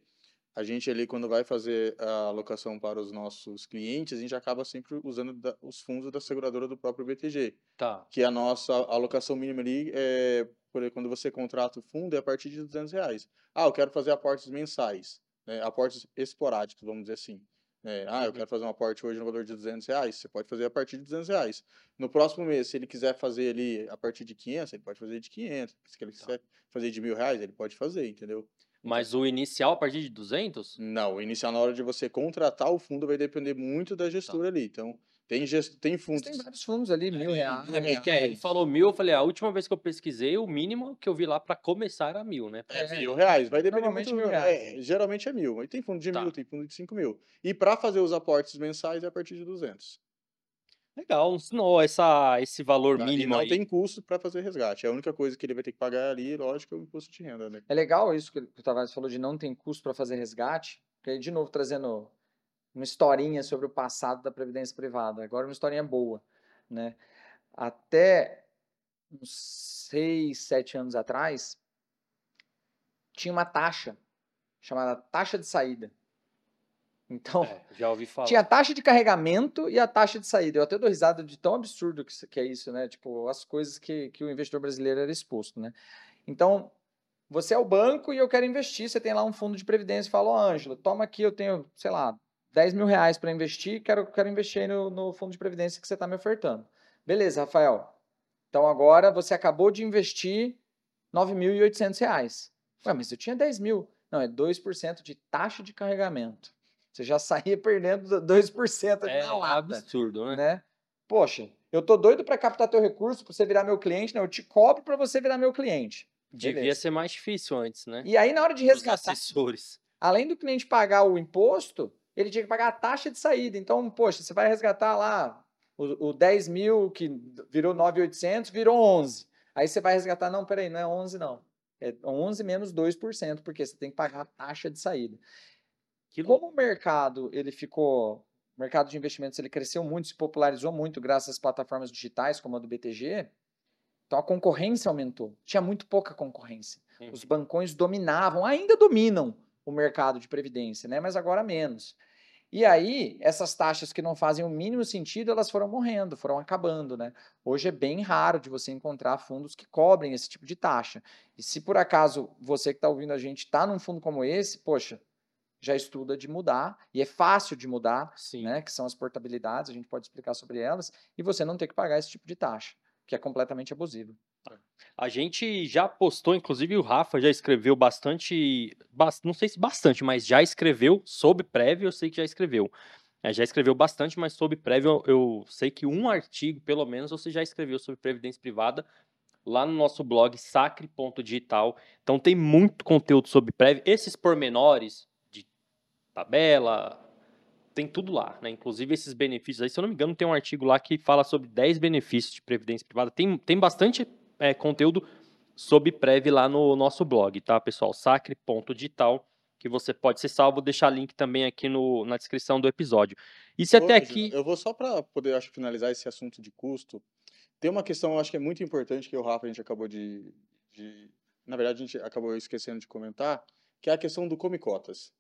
a gente ali quando vai fazer a alocação para os nossos clientes, a gente acaba sempre usando da- os fundos da seguradora do próprio BTG,
Tá.
que a nossa alocação mínima ali é, por quando você contrata o fundo, é a partir de 200 reais. Ah, eu quero fazer aportes mensais, né? aportes esporádicos, vamos dizer assim. É, ah, eu
Uhum.
quero fazer um aporte hoje no valor de 200 reais, você pode fazer a partir de 200 reais. No próximo mês, se ele quiser fazer ali a partir de 500, ele pode fazer de 500. Se ele
Tá.
quiser fazer de mil reais, ele pode fazer, entendeu?
Mas o inicial a partir de 200?
Não, o inicial na hora de você contratar o fundo vai depender muito da gestora ali. Então, tem, gest... tem
Mas
fundos.
tem vários fundos ali, mil reais.
É que é, ele falou mil, eu falei, a última vez que eu pesquisei, o mínimo que eu vi lá pra começar era mil, né?
É,
É,
mil reais, vai depender muito.
mil
é,
reais.
geralmente é mil, mas tem fundo de
Tá.
mil, tem fundo de cinco mil. E para fazer os aportes mensais é a partir de 200.
Legal, ensinou essa, esse valor?
E
mínimo
não
aí.
tem custo para fazer resgate. A única coisa que ele vai ter que pagar ali, lógico, é o imposto de renda, né?
É legal isso que o Tavares falou de não tem custo para fazer resgate, porque aí, de novo, trazendo uma historinha sobre o passado da Previdência Privada. Agora, uma historinha boa, né? Até uns seis, sete anos atrás, tinha uma taxa chamada taxa de saída. Então,
É,
tinha a taxa de carregamento e a taxa de saída. Eu até dou risada de tão absurdo que, que é isso, né? Tipo, as coisas que, que o investidor brasileiro era exposto, né? Então, você é o banco e eu quero investir. Você tem lá um fundo de previdência e fala, ó, Ângelo, toma aqui, eu tenho, sei lá, 10 mil reais para investir, quero, quero investir aí no, no fundo de previdência que você está me ofertando. Beleza, Rafael. Então, agora você acabou de investir 9.800 reais. Ué, mas eu tinha 10 mil. Não, é 2% de taxa de carregamento. Você já saía perdendo 2% ali
É
na lata
absurdo, né?
né? Poxa, eu tô doido para captar teu recurso para você virar meu cliente, né? Eu te cobro para você virar meu cliente.
Devia
Beleza.
ser mais difícil antes, né?
E aí na hora de
Os
resgatar,
assessores.
além do cliente pagar o imposto, ele tinha que pagar a taxa de saída. Então, poxa, você vai resgatar lá o, o 10 mil que virou 9.800, virou 11. Aí você vai resgatar, não, peraí, não é 11 não. É 11 menos 2%, porque você tem que pagar a taxa de saída.
Que.
Como o mercado ele ficou, o mercado de investimentos ele cresceu muito, se popularizou muito graças às plataformas digitais como a do BTG, então a concorrência aumentou. Tinha muito pouca concorrência.
Uhum.
Os bancões dominavam, ainda dominam o mercado de previdência, né? Mas agora menos. E aí, essas taxas que não fazem o mínimo sentido, elas foram morrendo, foram acabando, né? Hoje é bem raro de você encontrar fundos que cobrem esse tipo de taxa. E se por acaso você que está ouvindo a gente está num fundo como esse, poxa, já estuda de mudar, e é fácil de mudar,
Sim.
né? Que são as portabilidades, a gente pode explicar sobre elas, e você não ter que pagar esse tipo de taxa, que é completamente abusivo.
A gente já postou, inclusive o Rafa já escreveu bastante, bas- não sei se bastante, mas já escreveu sobre prévio, eu sei que já escreveu. É, já escreveu bastante, mas sobre prévio eu, sei que um artigo, pelo menos, você já escreveu sobre previdência privada lá no nosso blog sacre.digital. Então tem muito conteúdo sobre prévio. Esses pormenores tabela, tem tudo lá, né? Inclusive esses benefícios aí, se eu não me engano, tem um artigo lá que fala sobre 10 benefícios de previdência privada. Tem, tem bastante é, conteúdo sobre Prev lá no nosso blog, tá, pessoal? Sacre.digital, que você pode ser salvo. Vou deixar link também aqui no, na descrição do episódio. E se
Ô,
até aqui.
Eu vou só para poder, acho, finalizar esse assunto de custo. Tem uma questão, eu acho que é muito importante, que o Rafa a gente acabou de, de- Na verdade, a gente acabou esquecendo de comentar, que é a questão do come cotas.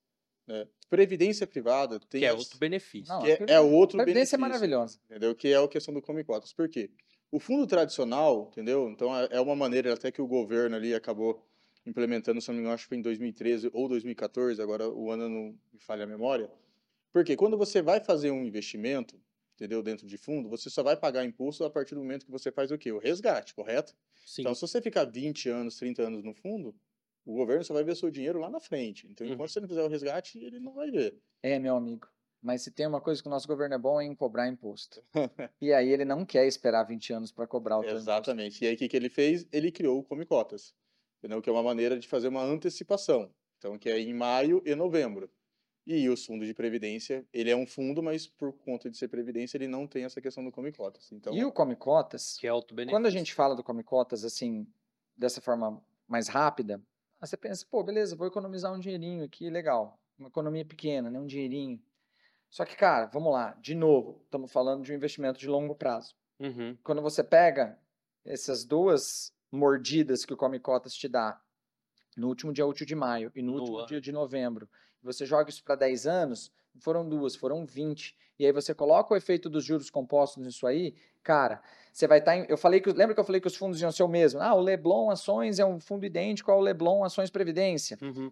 Né? Previdência privada tem.
Que é outro benefício.
Não,
que é, é o outro
Previdência é
benefício,
maravilhosa.
entendeu? Que é a questão do come cotas. Por quê? O fundo tradicional, entendeu? Então é é uma maneira até que o governo ali acabou implementando, se não me engano, acho que foi em 2013 ou 2014, agora o ano não me falha a memória. Porque quando você vai fazer um investimento, entendeu, dentro de fundo, você só vai pagar imposto a partir do momento que você faz o quê? O resgate, correto?
Sim.
Então, se você ficar 20 anos, 30 anos no fundo, o governo só vai ver seu dinheiro lá na frente. Então,
Uhum.
enquanto você não fizer o resgate, ele não vai ver.
É, meu amigo. Mas se tem uma coisa que o nosso governo é bom é em cobrar imposto. <laughs> e aí ele não quer esperar 20 anos para cobrar o teu imposto.
Exatamente. E aí, o que, que ele fez? Ele criou o Come Cotas, entendeu? Que é uma maneira de fazer uma antecipação. Então, que é em maio e novembro. E os fundos de previdência, ele é um fundo, mas por conta de ser previdência, ele não tem essa questão do come cotas. Então,
E o Come Cotas,
Que é alto benefício.
quando a gente fala do Come Cotas, assim, dessa forma mais rápida, aí você pensa, pô, beleza, vou economizar um dinheirinho aqui, legal. Uma economia pequena, né? Um dinheirinho. Só que, cara, vamos lá, de novo, estamos falando de um investimento de longo prazo.
Uhum.
Quando você pega essas duas mordidas que o Come Cotas te dá, no último dia útil de maio e no último dia de novembro, e você joga isso para 10 anos, foram duas, foram 20. E aí você coloca o efeito dos juros compostos nisso aí, cara, você vai estar. eu falei que. Lembra que eu falei que os fundos iam ser o mesmo? Ah, o Leblon Ações é um fundo idêntico ao Leblon Ações Previdência.
Uhum.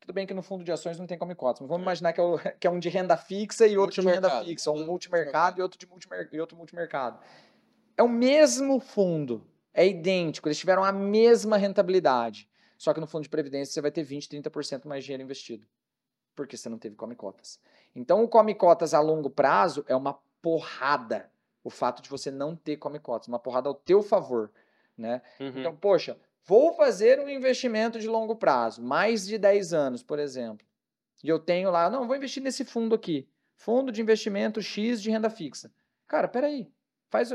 Tudo bem que no fundo de ações não tem come cotas, mas vamos imaginar que é, o- <laughs> que é um de renda fixa e outro de renda fixa, um multimercado e outro de multimer, e outro multimercado. É o mesmo fundo, é idêntico, eles tiveram a mesma rentabilidade. Só que no fundo de previdência você vai ter 20, 30% mais dinheiro investido, porque você não teve come cotas. Então o come cotas a longo prazo é uma porrada. O fato de você não ter come cotas, uma porrada ao teu favor, né?
Uhum.
Então, poxa, vou fazer um investimento de longo prazo, mais de 10 anos, por exemplo. E eu tenho lá, não, vou investir nesse fundo aqui. Fundo de investimento X de renda fixa. Cara, peraí. Faz,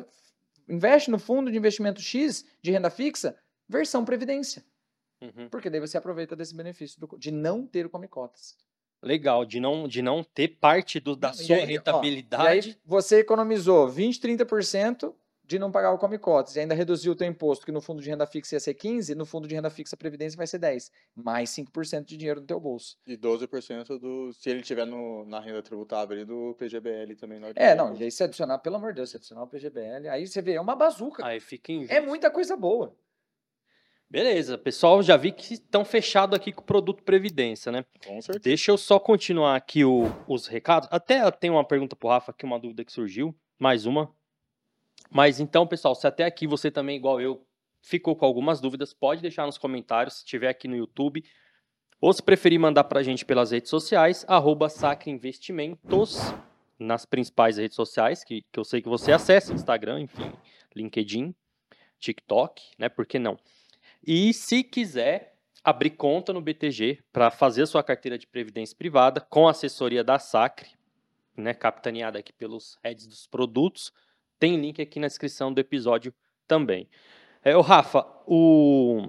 investe no fundo de investimento X de renda fixa, versão previdência.
Uhum.
Porque daí você aproveita desse benefício do- de não ter o come cotas.
Legal, de não, de não ter parte do, da
Não, e
sua
aí, ó,
rentabilidade.
E aí você economizou 20, 30% de não pagar o come cotas e ainda reduziu o teu imposto, que no fundo de renda fixa ia ser 15, no fundo de renda fixa previdência vai ser 10, mais 5% de dinheiro no teu bolso.
e 12% do. Se ele tiver no, na renda tributável ali do PGBL também. hora de
É,
pagar
não, e aí se adicionar, pelo amor de Deus, se adicionar o PGBL, aí você vê, é uma bazuca.
Aí fica injusto.
É muita coisa boa.
Beleza, pessoal, já vi que estão fechados aqui com o produto Previdência, né?
Com certeza.
Deixa eu só continuar aqui o- os recados. Até tem uma pergunta pro Rafa aqui, uma dúvida que surgiu. Mais uma. Mas então, pessoal, se até aqui você também, igual eu, ficou com algumas dúvidas, pode deixar nos comentários, se tiver aqui no YouTube. Ou se preferir mandar pra gente pelas redes sociais, arroba Sacre Investimentos, nas principais redes sociais, que, que eu sei que você acessa, Instagram, enfim, LinkedIn, TikTok, né? Por que não? E se quiser abrir conta no BTG para fazer a sua carteira de previdência privada com a assessoria da Sacre, né, capitaneada aqui pelos heads dos produtos, tem link aqui na descrição do episódio também. É, o Rafa, o,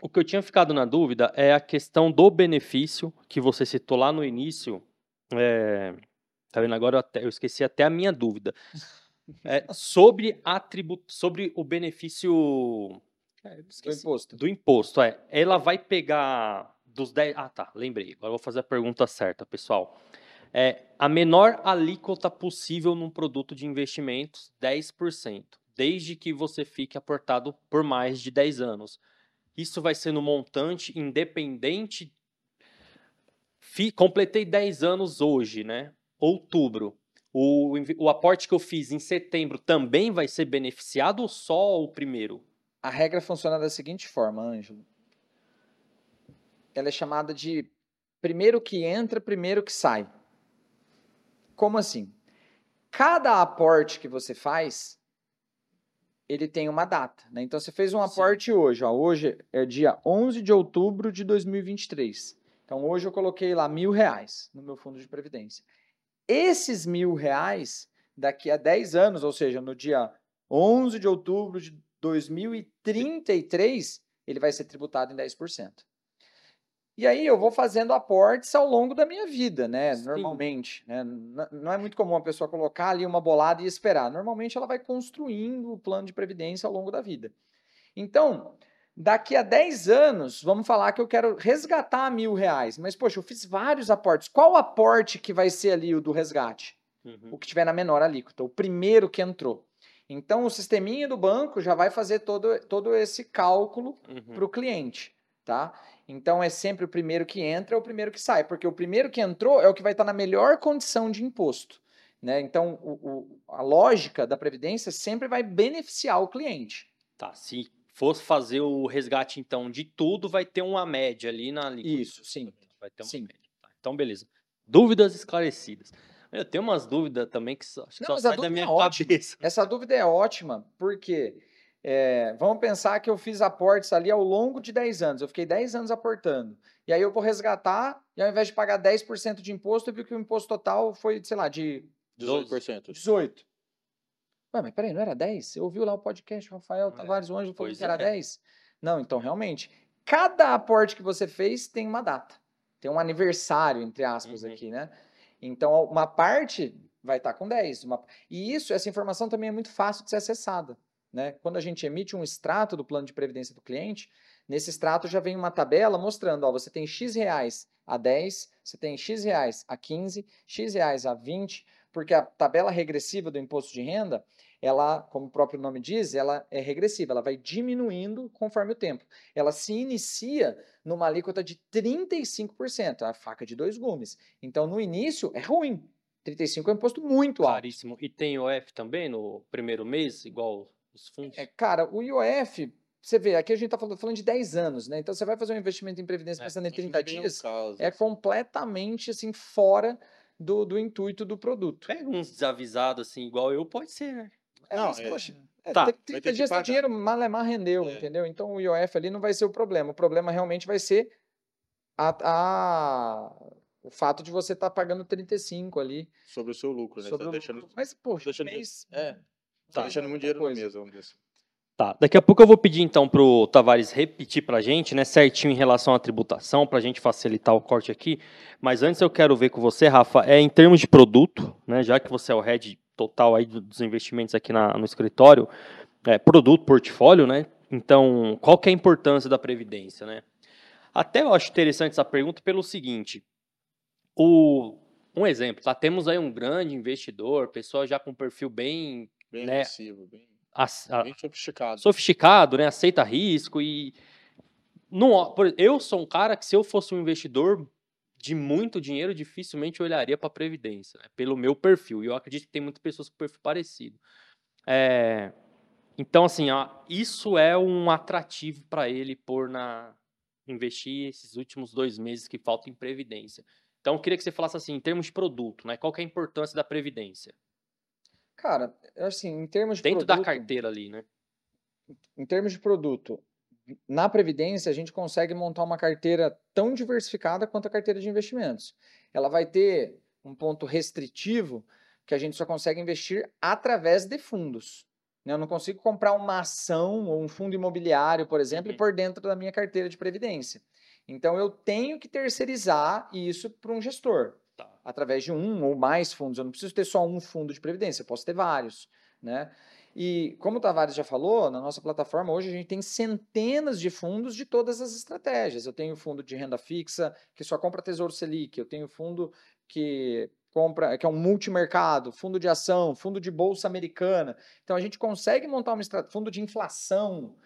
o que eu tinha ficado na dúvida é a questão do benefício que você citou lá no início. É, tá vendo agora? Eu, até- eu esqueci até a minha dúvida. É, sobre, atribu sobre o benefício. É,
Do imposto.
Do imposto, é. Ela vai pegar dos 10. Ah, tá, lembrei. Agora eu vou fazer a pergunta certa, pessoal. É, a menor alíquota possível num produto de investimentos, 10%, desde que você fique aportado por mais de 10 anos. Isso vai ser no montante independente. Fi- completei 10 anos hoje, né? Outubro. O, o aporte que eu fiz em setembro também vai ser beneficiado ou só o primeiro?
A regra funciona da seguinte forma, Ângelo. Ela é chamada de primeiro que entra, primeiro que sai. Como assim? Cada aporte que você faz, ele tem uma data. Né? Então, você fez um
Sim.
aporte hoje. Ó, hoje é dia 11 de outubro de 2023. Então, hoje eu coloquei lá mil reais no meu fundo de previdência. Esses mil reais, daqui a 10 anos, ou seja, no dia 11 de outubro de 2033, ele vai ser tributado em 10%. E aí eu vou fazendo aportes ao longo da minha vida, né?
Sim.
Normalmente. Né? Não é muito comum a pessoa colocar ali uma bolada e esperar. Normalmente ela vai construindo o plano de previdência ao longo da vida. Então, daqui a 10 anos, vamos falar que eu quero resgatar mil reais. Mas, poxa, eu fiz vários aportes. Qual aporte que vai ser ali o do resgate?
Uhum.
o que tiver na menor alíquota, o primeiro que entrou. Então, o sisteminha do banco já vai fazer todo, todo esse cálculo
Uhum.
para o cliente, tá? Então, é sempre o primeiro que entra, é o primeiro que sai, porque o primeiro que entrou é o que vai estar na melhor condição de imposto, né? Então, o- o- a lógica da Previdência sempre vai beneficiar o cliente.
Tá, se fosse fazer o resgate, então, de tudo, vai ter uma média ali na.
Isso, sim.
Vai ter uma
Sim.
média. Tá, então, beleza. Dúvidas esclarecidas. Eu tenho umas dúvidas também que só, acho que
Não,
só sai da
dúvida
minha
é
cabeça.
Essa dúvida é ótima, porque É, vamos pensar que eu fiz aportes ali ao longo de 10 anos. Eu fiquei 10 anos aportando. E aí eu vou resgatar, e ao invés de pagar 10% de imposto, eu vi que o imposto total foi, sei lá, de
18%.
18. Ué, mas peraí, não era 10? Você ouviu lá o podcast, o Rafael
É,
Tavares, o Anjo falou
pois
que era
é.
10? Não, então realmente, cada aporte que você fez tem uma data. Tem um aniversário, entre aspas,
Uhum.
aqui, né? Então, uma parte vai estar com 10. uma- E isso, essa informação também é muito fácil de ser acessada. Né? Quando a gente emite um extrato do plano de previdência do cliente, nesse extrato já vem uma tabela mostrando, ó, você tem X reais a 10, você tem X reais a 15, X reais a 20, porque a tabela regressiva do imposto de renda, ela, como o próprio nome diz, ela é regressiva, ela vai diminuindo conforme o tempo. Ela se inicia numa alíquota de 35%, a faca de dois gumes. Então, no início, é ruim. 35 é um imposto muito alto.
Caríssimo. E tem OF também no primeiro mês, igual os fundos?
É, cara, o IOF, você vê, aqui a gente está falando, falando de 10 anos, né? Então você vai fazer um investimento em previdência
É,
pensando em
Acho que
30
nem é o
dias, é
assim.
completamente assim fora do, do intuito do produto.
Pega uns desavisados assim, igual eu, pode ser, né?
É,
Não,
mas,
é-
poxa, é,
Tá.
tem-
Vai
30
ter que
dias
pagar.
dinheiro malemar rendeu,
É.
entendeu? Então o IOF ali não vai ser o problema. O problema realmente vai ser a, a- o fato de você estar pagando 35 ali.
Sobre o seu lucro, né?
sobre
Tá
o-
deixando,
Mas, poxa,
deixando
mês,
é, tá
é
deixando muito dinheiro na
coisa.
mesa, vamos dizer assim.
Tá, daqui a pouco eu vou pedir então pro Tavares repetir pra gente, né, certinho em relação à tributação, pra gente facilitar o corte aqui. Mas antes eu quero ver com você, Rafa, é em termos de produto, né, já que você é o head total aí do- dos investimentos aqui na- no escritório, é, produto, portfólio, né? Então, qual que é a importância da previdência, né? Até eu acho interessante essa pergunta pelo seguinte, o um exemplo, tá? Temos aí um grande investidor, pessoa já com perfil bem
Bem
Né?
agressivo, bem,
a-
bem sofisticado.
sofisticado, né? Aceita risco e não, eu sou um cara que se eu fosse um investidor de muito dinheiro, dificilmente eu olharia para previdência, né? pelo meu perfil. E eu acredito que tem muitas pessoas com perfil parecido. É, então, assim, ó, isso é um atrativo para ele pôr na investir esses últimos dois meses que faltam em previdência. Então, eu queria que você falasse assim, em termos de produto, né? Qual que é a importância da previdência
Cara, assim, em termos de
dentro da
produto-
carteira ali, né?
em termos de produto, na Previdência a gente consegue montar uma carteira tão diversificada quanto a carteira de investimentos. Ela vai ter um ponto restritivo que a gente só consegue investir através de fundos. né? Eu não consigo comprar uma ação ou um fundo imobiliário, por exemplo,
Uhum.
e pôr dentro da minha carteira de Previdência. Então eu tenho que terceirizar isso para um gestor
Tá.
através de um ou mais fundos. Eu não preciso ter só um fundo de previdência, eu posso ter vários, né? E como o Tavares já falou, na nossa plataforma hoje a gente tem centenas de fundos de todas as estratégias. Eu tenho fundo de renda fixa que só compra Tesouro Selic, eu tenho fundo que compra, que é um multimercado, fundo de ação, fundo de bolsa americana. Então a gente consegue montar estratégia, fundo de inflação.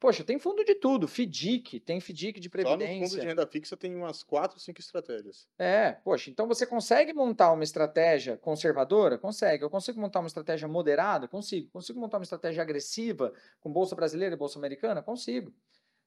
Poxa, tem fundo de tudo, FDIC, tem FDIC de
Só no
previdência.
fundo de renda fixa tem umas 4, 5 estratégias.
É, poxa, então você consegue montar uma estratégia conservadora? Consegue. Eu consigo montar uma estratégia moderada? Consigo. Consigo montar uma estratégia agressiva com bolsa brasileira e bolsa americana? Consigo.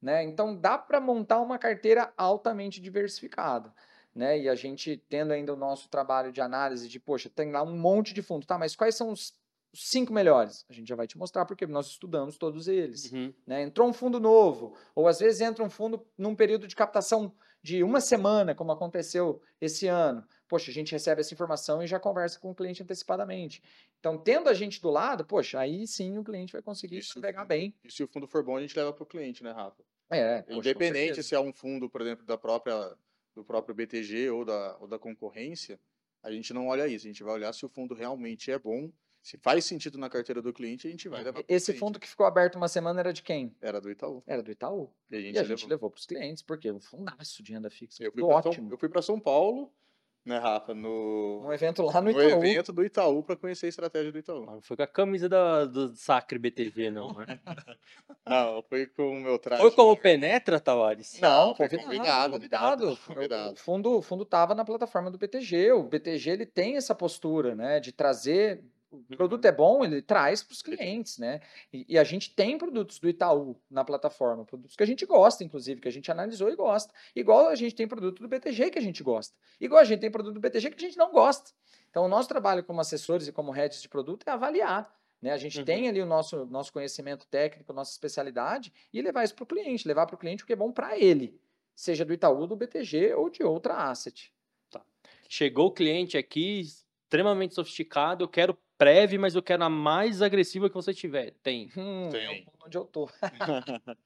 Né? Então dá para montar uma carteira altamente diversificada. Né? E a gente tendo ainda o nosso trabalho de análise de, poxa, tem lá um monte de fundo, tá? Mas quais são os os cinco melhores? A gente já vai te mostrar porque nós estudamos todos eles
Uhum.
né? Entrou um fundo novo, ou às vezes entra um fundo num período de captação de uma semana, como aconteceu esse ano. Poxa, a gente recebe essa informação e já conversa com o cliente antecipadamente. Então, tendo a gente do lado, poxa, aí sim o cliente vai conseguir
Isso.
navegar bem.
E se o fundo for bom, a gente leva para o cliente, né, Rafa?
É, poxa,
Independente se é um fundo, por exemplo, da própria, do próprio BTG ou da, ou da concorrência, a gente não olha isso. A gente vai olhar se o fundo realmente é bom, se faz sentido na carteira do cliente, a gente vai levar pro
Esse
cliente.
fundo que ficou aberto uma semana era de quem?
Era do Itaú.
Era do Itaú.
E a gente,
E a gente
levou.
para os clientes, porque um fundaço de renda fixa.
Eu fui
ótimo.
São, eu fui para São Paulo, né, Rafa, no,
Um evento lá no
no
Itaú.
evento do Itaú para conhecer a estratégia do Itaú.
Não foi com a camisa da- do Sacre BTG, não, né? <laughs>
Não, foi com o meu traje.
Foi como penetra, Tavares?
Não,
foi
convidado.
convidado,
convidado.
convidado.
O fundo, o fundo estava na plataforma do BTG. O BTG ele tem essa postura, né, de trazer. O produto é bom, ele traz para os clientes, né? E, e a gente tem produtos do Itaú na plataforma, produtos que a gente gosta, inclusive, que a gente analisou e gosta. Igual a gente tem produto do BTG que a gente gosta. Igual a gente tem produto do BTG que a gente não gosta. Então, o nosso trabalho como assessores e como heads de produto é avaliar Né? A gente
Uhum.
tem ali o nosso, nosso conhecimento técnico, nossa especialidade, e levar isso para o cliente, levar para o cliente o que é bom para ele, seja do Itaú, do BTG ou de outra asset.
Chegou o cliente aqui, extremamente sofisticado, eu quero prévia, mas eu quero a mais agressiva que você tiver. Tem.
Hum, é
Tem.
ponto onde eu tô. <laughs>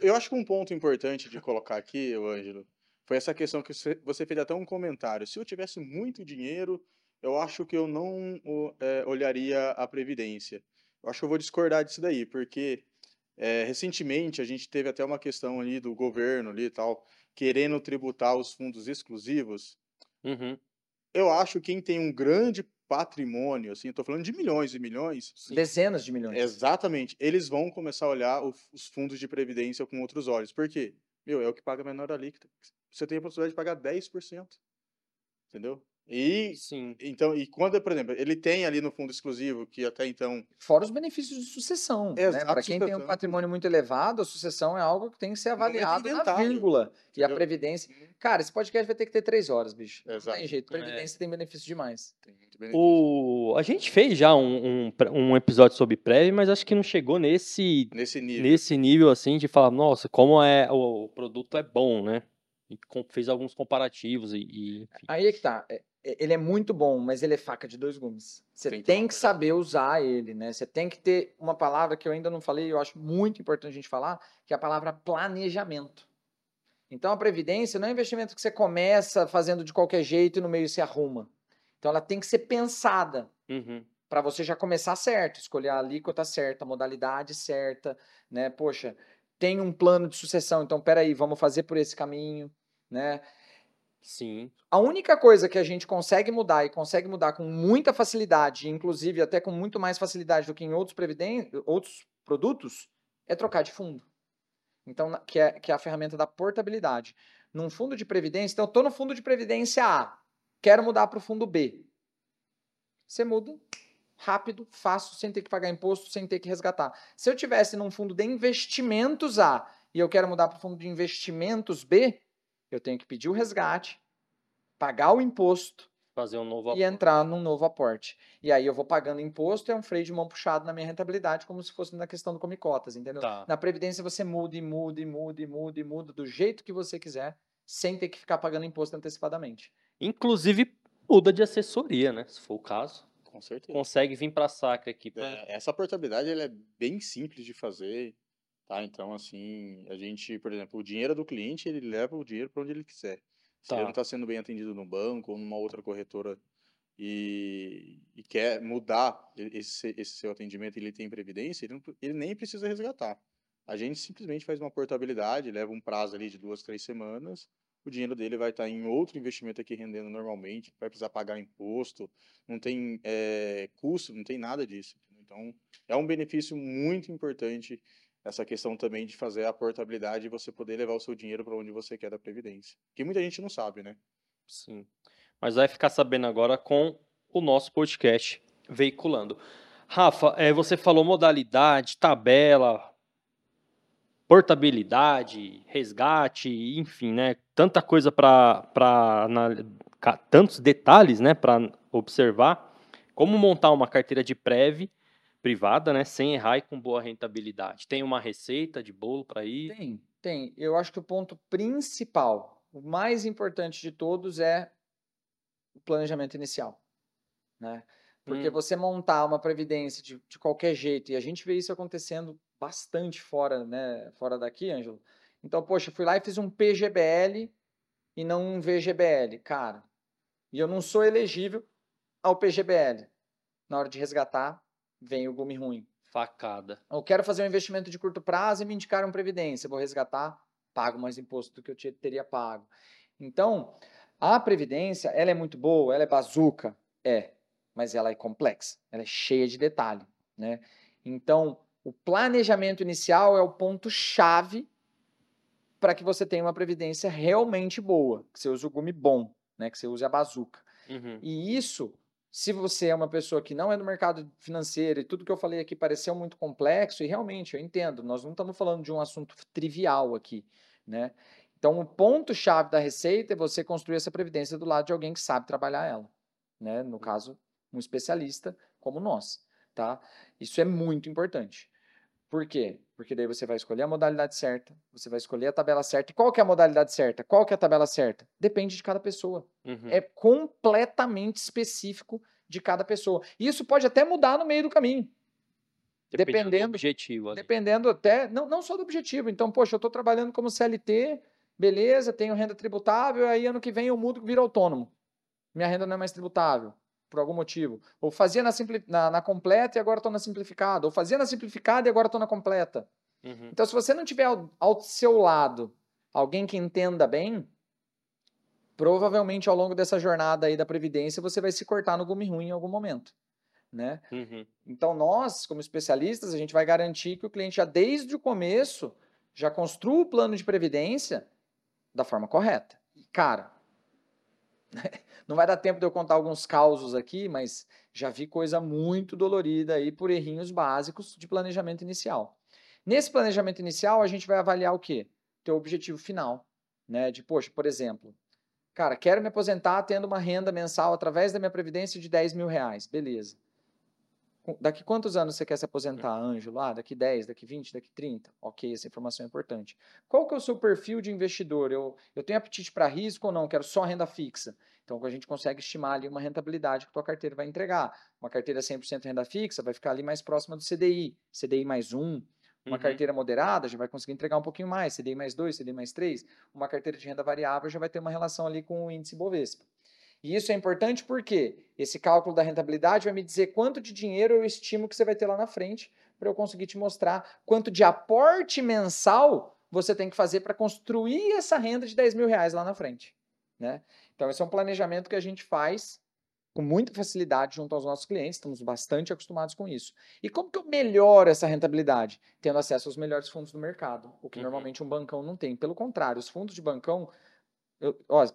Eu- acho que um ponto importante de colocar aqui, Ângelo, foi essa questão que você fez até um comentário. Se eu tivesse muito dinheiro, eu acho que eu não é, olharia a Previdência. Eu acho que eu vou discordar disso daí, porque é, recentemente a gente teve até uma questão ali do governo ali e tal, querendo tributar os fundos exclusivos.
Uhum.
Eu acho que quem tem um grande patrimônio, assim, estou falando de milhões e milhões,
Dezenas de milhões.
Exatamente. Eles vão começar a olhar os fundos de previdência com outros olhos. Por quê? Meu, é o que paga a menor alíquota. Você tem a possibilidade de pagar 10%. Entendeu? E
Sim.
então, e quando, por exemplo, ele tem ali no fundo exclusivo, que até então.
Fora os benefícios de sucessão. Né?
Exato,
Para quem tem um patrimônio muito elevado, a sucessão é algo que tem que ser
Momento
avaliado na
inventário,
vírgula. E a? Previdência. Cara, esse podcast vai ter que ter três horas, bicho. Não
Exato.
tem jeito.
É.
Previdência tem benefício demais.
Tem muito benefício.
O... A gente fez já um, um, um episódio sobre prévia, mas acho que não chegou nesse,
Nesse nível.
nesse nível assim de falar, nossa, como é o, produto é bom, né? E fez alguns comparativos e, e, enfim.
Aí é que tá. Ele é muito bom, mas ele é faca de dois gumes. Você
Tem
tem,
que
que,
tomar cuidado.
saber usar ele, né? Você tem que ter uma palavra que eu ainda não falei, e eu acho muito importante a gente falar, que é a palavra planejamento. Então a previdência não é um investimento que você começa fazendo de qualquer jeito e no meio se arruma. Então ela tem que ser pensada
Uhum.
para você já começar certo, escolher a alíquota certa, a modalidade certa, né? Poxa, tem um plano de sucessão, então peraí, vamos fazer por esse caminho, né?
Sim.
A única coisa que a gente consegue mudar e consegue mudar com muita facilidade, inclusive até com muito mais facilidade do que em outros, previden- outros produtos, é trocar de fundo. Então, que é, que é a ferramenta da portabilidade. Num fundo de previdência, então eu estou no fundo de previdência A, quero mudar para o fundo B. Você muda rápido, fácil, sem ter que pagar imposto, sem ter que resgatar. Se eu tivesse num fundo de investimentos A e eu quero mudar para o fundo de investimentos B, eu tenho que pedir o resgate, pagar o imposto
Fazer um novo
e
aporte.
entrar num novo aporte. E aí eu vou pagando imposto, é um freio de mão puxado na minha rentabilidade, como se fosse na questão do come cotas, entendeu?
Tá.
Na previdência você muda e muda e muda e muda e muda do jeito que você quiser, sem ter que ficar pagando imposto antecipadamente.
Inclusive, muda de assessoria, né? Se for o caso.
Com certeza.
Consegue vir para Sacra aqui. Pra...
É, essa portabilidade ela é bem simples de fazer, tá? Então, assim, a gente, por exemplo, o dinheiro do cliente, ele leva o dinheiro para onde ele quiser. Se
Tá.
ele não está sendo bem atendido no banco ou numa outra corretora e, e quer mudar esse, esse seu atendimento ele tem previdência, ele, não ele nem precisa resgatar. A gente simplesmente faz uma portabilidade, leva um prazo ali de duas, três semanas, o dinheiro dele vai estar em outro investimento aqui rendendo normalmente, vai precisar pagar imposto, não tem eh, custo, não tem nada disso. Então, é um benefício muito importante essa questão também de fazer a portabilidade e você poder levar o seu dinheiro para onde você quer da Previdência. Que muita gente não sabe, né?
Sim. Mas vai ficar sabendo agora com o nosso podcast veiculando. Rafa, eh, você falou modalidade, tabela, portabilidade, resgate, enfim, né? Tanta coisa para tantos detalhes, né, para observar. Como montar uma carteira de prev privada, né, sem errar e com boa rentabilidade. Tem uma receita de bolo para ir?
Tem, tem. Eu acho que o ponto principal, o mais importante de todos é o planejamento inicial, né? Porque
Hum.
você montar uma previdência de, de qualquer jeito, e a gente vê isso acontecendo bastante fora, né, fora daqui, Ângelo. Então, poxa, fui lá e fiz um PGBL e não um VGBL, cara. E eu não sou elegível ao PGBL. Na hora de resgatar, vem o gume ruim.
Facada.
Eu quero fazer um investimento de curto prazo e me indicaram previdência. Vou resgatar, pago mais imposto do que eu te- teria pago. Então, a previdência, ela é muito boa, ela é bazuca, é, mas ela é complexa, ela é cheia de detalhe, né? Então, o planejamento inicial é o ponto chave para que você tenha uma previdência realmente boa, que você use o gume bom, né? Que você use a bazuca.
Uhum.
E isso, se você é uma pessoa que não é do mercado financeiro e tudo que eu falei aqui pareceu muito complexo, e realmente eu entendo, nós não estamos falando de um assunto trivial aqui, né? Então, o ponto-chave da receita é você construir essa previdência do lado de alguém que sabe trabalhar ela, né? No caso, um especialista como nós. tá? Isso é muito importante. Por quê? Porque daí você vai escolher a modalidade certa, você vai escolher a tabela certa. E qual que é a modalidade certa? Qual que é a tabela certa? Depende de cada pessoa.
Uhum.
É completamente específico de cada pessoa. E isso pode até mudar no meio do caminho.
Dependendo do objetivo. ali.
Dependendo até, não, não só do objetivo. Então, poxa, eu estou trabalhando como CLT, beleza, tenho renda tributável, aí ano que vem eu mudo e viro autônomo. Minha renda não é mais tributável, por algum motivo. Ou fazia na, na, na completa e agora estou na simplificada. Ou fazia na simplificada e agora estou na completa.
Uhum.
Então, se você não tiver ao, ao seu lado alguém que entenda bem, provavelmente ao longo dessa jornada aí da Previdência, você vai se cortar no gume ruim em algum momento. Né?
Uhum.
Então, nós, como especialistas, a gente vai garantir que o cliente já desde o começo já construa o plano de previdência da forma correta. E, Cara, <laughs> não vai dar tempo de eu contar alguns causos aqui, mas já vi coisa muito dolorida aí por errinhos básicos de planejamento inicial. Nesse planejamento inicial, a gente vai avaliar o quê? Teu objetivo final, né? De, poxa, por exemplo, cara, quero me aposentar tendo uma renda mensal através da minha previdência de 10 mil reais. Beleza. Daqui quantos anos você quer se aposentar, Ângelo? Ah, daqui 10, daqui 20, daqui 30. Ok, essa informação é importante. Qual que é o seu perfil de investidor? Eu, eu tenho apetite para risco ou não? Quero só renda fixa. Então, a gente consegue estimar ali uma rentabilidade que a tua carteira vai entregar. Uma carteira 100% renda fixa vai ficar ali mais próxima do CDI. CDI mais um. Uma
Uhum.
carteira moderada já vai conseguir entregar um pouquinho mais. CDI mais dois, CDI mais três. Uma carteira de renda variável já vai ter uma relação ali com o índice Bovespa. E isso é importante porque esse cálculo da rentabilidade vai me dizer quanto de dinheiro eu estimo que você vai ter lá na frente para eu conseguir te mostrar quanto de aporte mensal você tem que fazer para construir essa renda de 10 mil reais lá na frente. Né? Então, esse é um planejamento que a gente faz com muita facilidade junto aos nossos clientes, estamos bastante acostumados com isso. E como que eu melhoro essa rentabilidade? Tendo acesso aos melhores fundos do mercado, o que
Uhum.
normalmente um bancão não tem. Pelo contrário, os fundos de bancão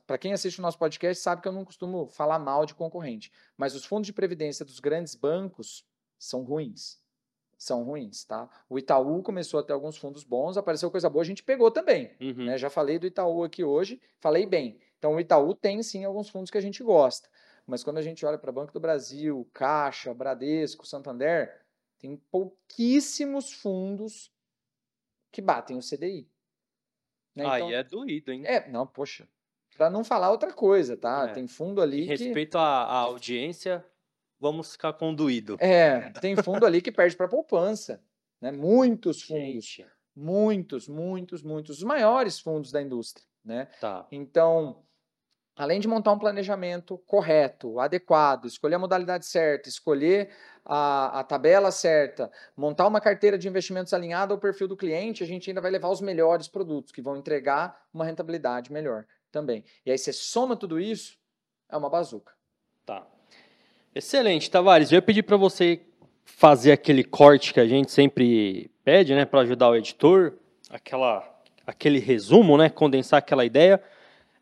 para quem assiste o nosso podcast sabe que eu não costumo falar mal de concorrente, mas os fundos de previdência dos grandes bancos são ruins. São ruins, tá? O Itaú começou a ter alguns fundos bons, apareceu coisa boa, a gente pegou também.
Uhum.
né? Já falei do Itaú aqui hoje, falei bem. Então o Itaú tem sim alguns fundos que a gente gosta. Mas quando a gente olha para Banco do Brasil, Caixa, Bradesco, Santander, tem pouquíssimos fundos que batem o CDI. né?
Aí
Então-
é doído, hein?
é, não, poxa. Pra não falar outra coisa, tá?
É.
Tem fundo
Em
ali que.
respeito à, à audiência, vamos ficar com doído.
É, tem fundo ali que perde pra poupança. Né? Muitos fundos.
Gente,
Muitos, muitos, muitos. Os maiores fundos da indústria. Né?
tá.
Então, além de montar um planejamento correto, adequado, escolher a modalidade certa, escolher a, a tabela certa, montar uma carteira de investimentos alinhada ao perfil do cliente, a gente ainda vai levar os melhores produtos, que vão entregar uma rentabilidade melhor também. E aí você soma tudo isso, é uma bazuca.
Tá. Excelente, Tavares. Eu ia pedir para você fazer aquele corte que a gente sempre pede, né, para ajudar o editor, aquela, aquele resumo, né, condensar aquela ideia.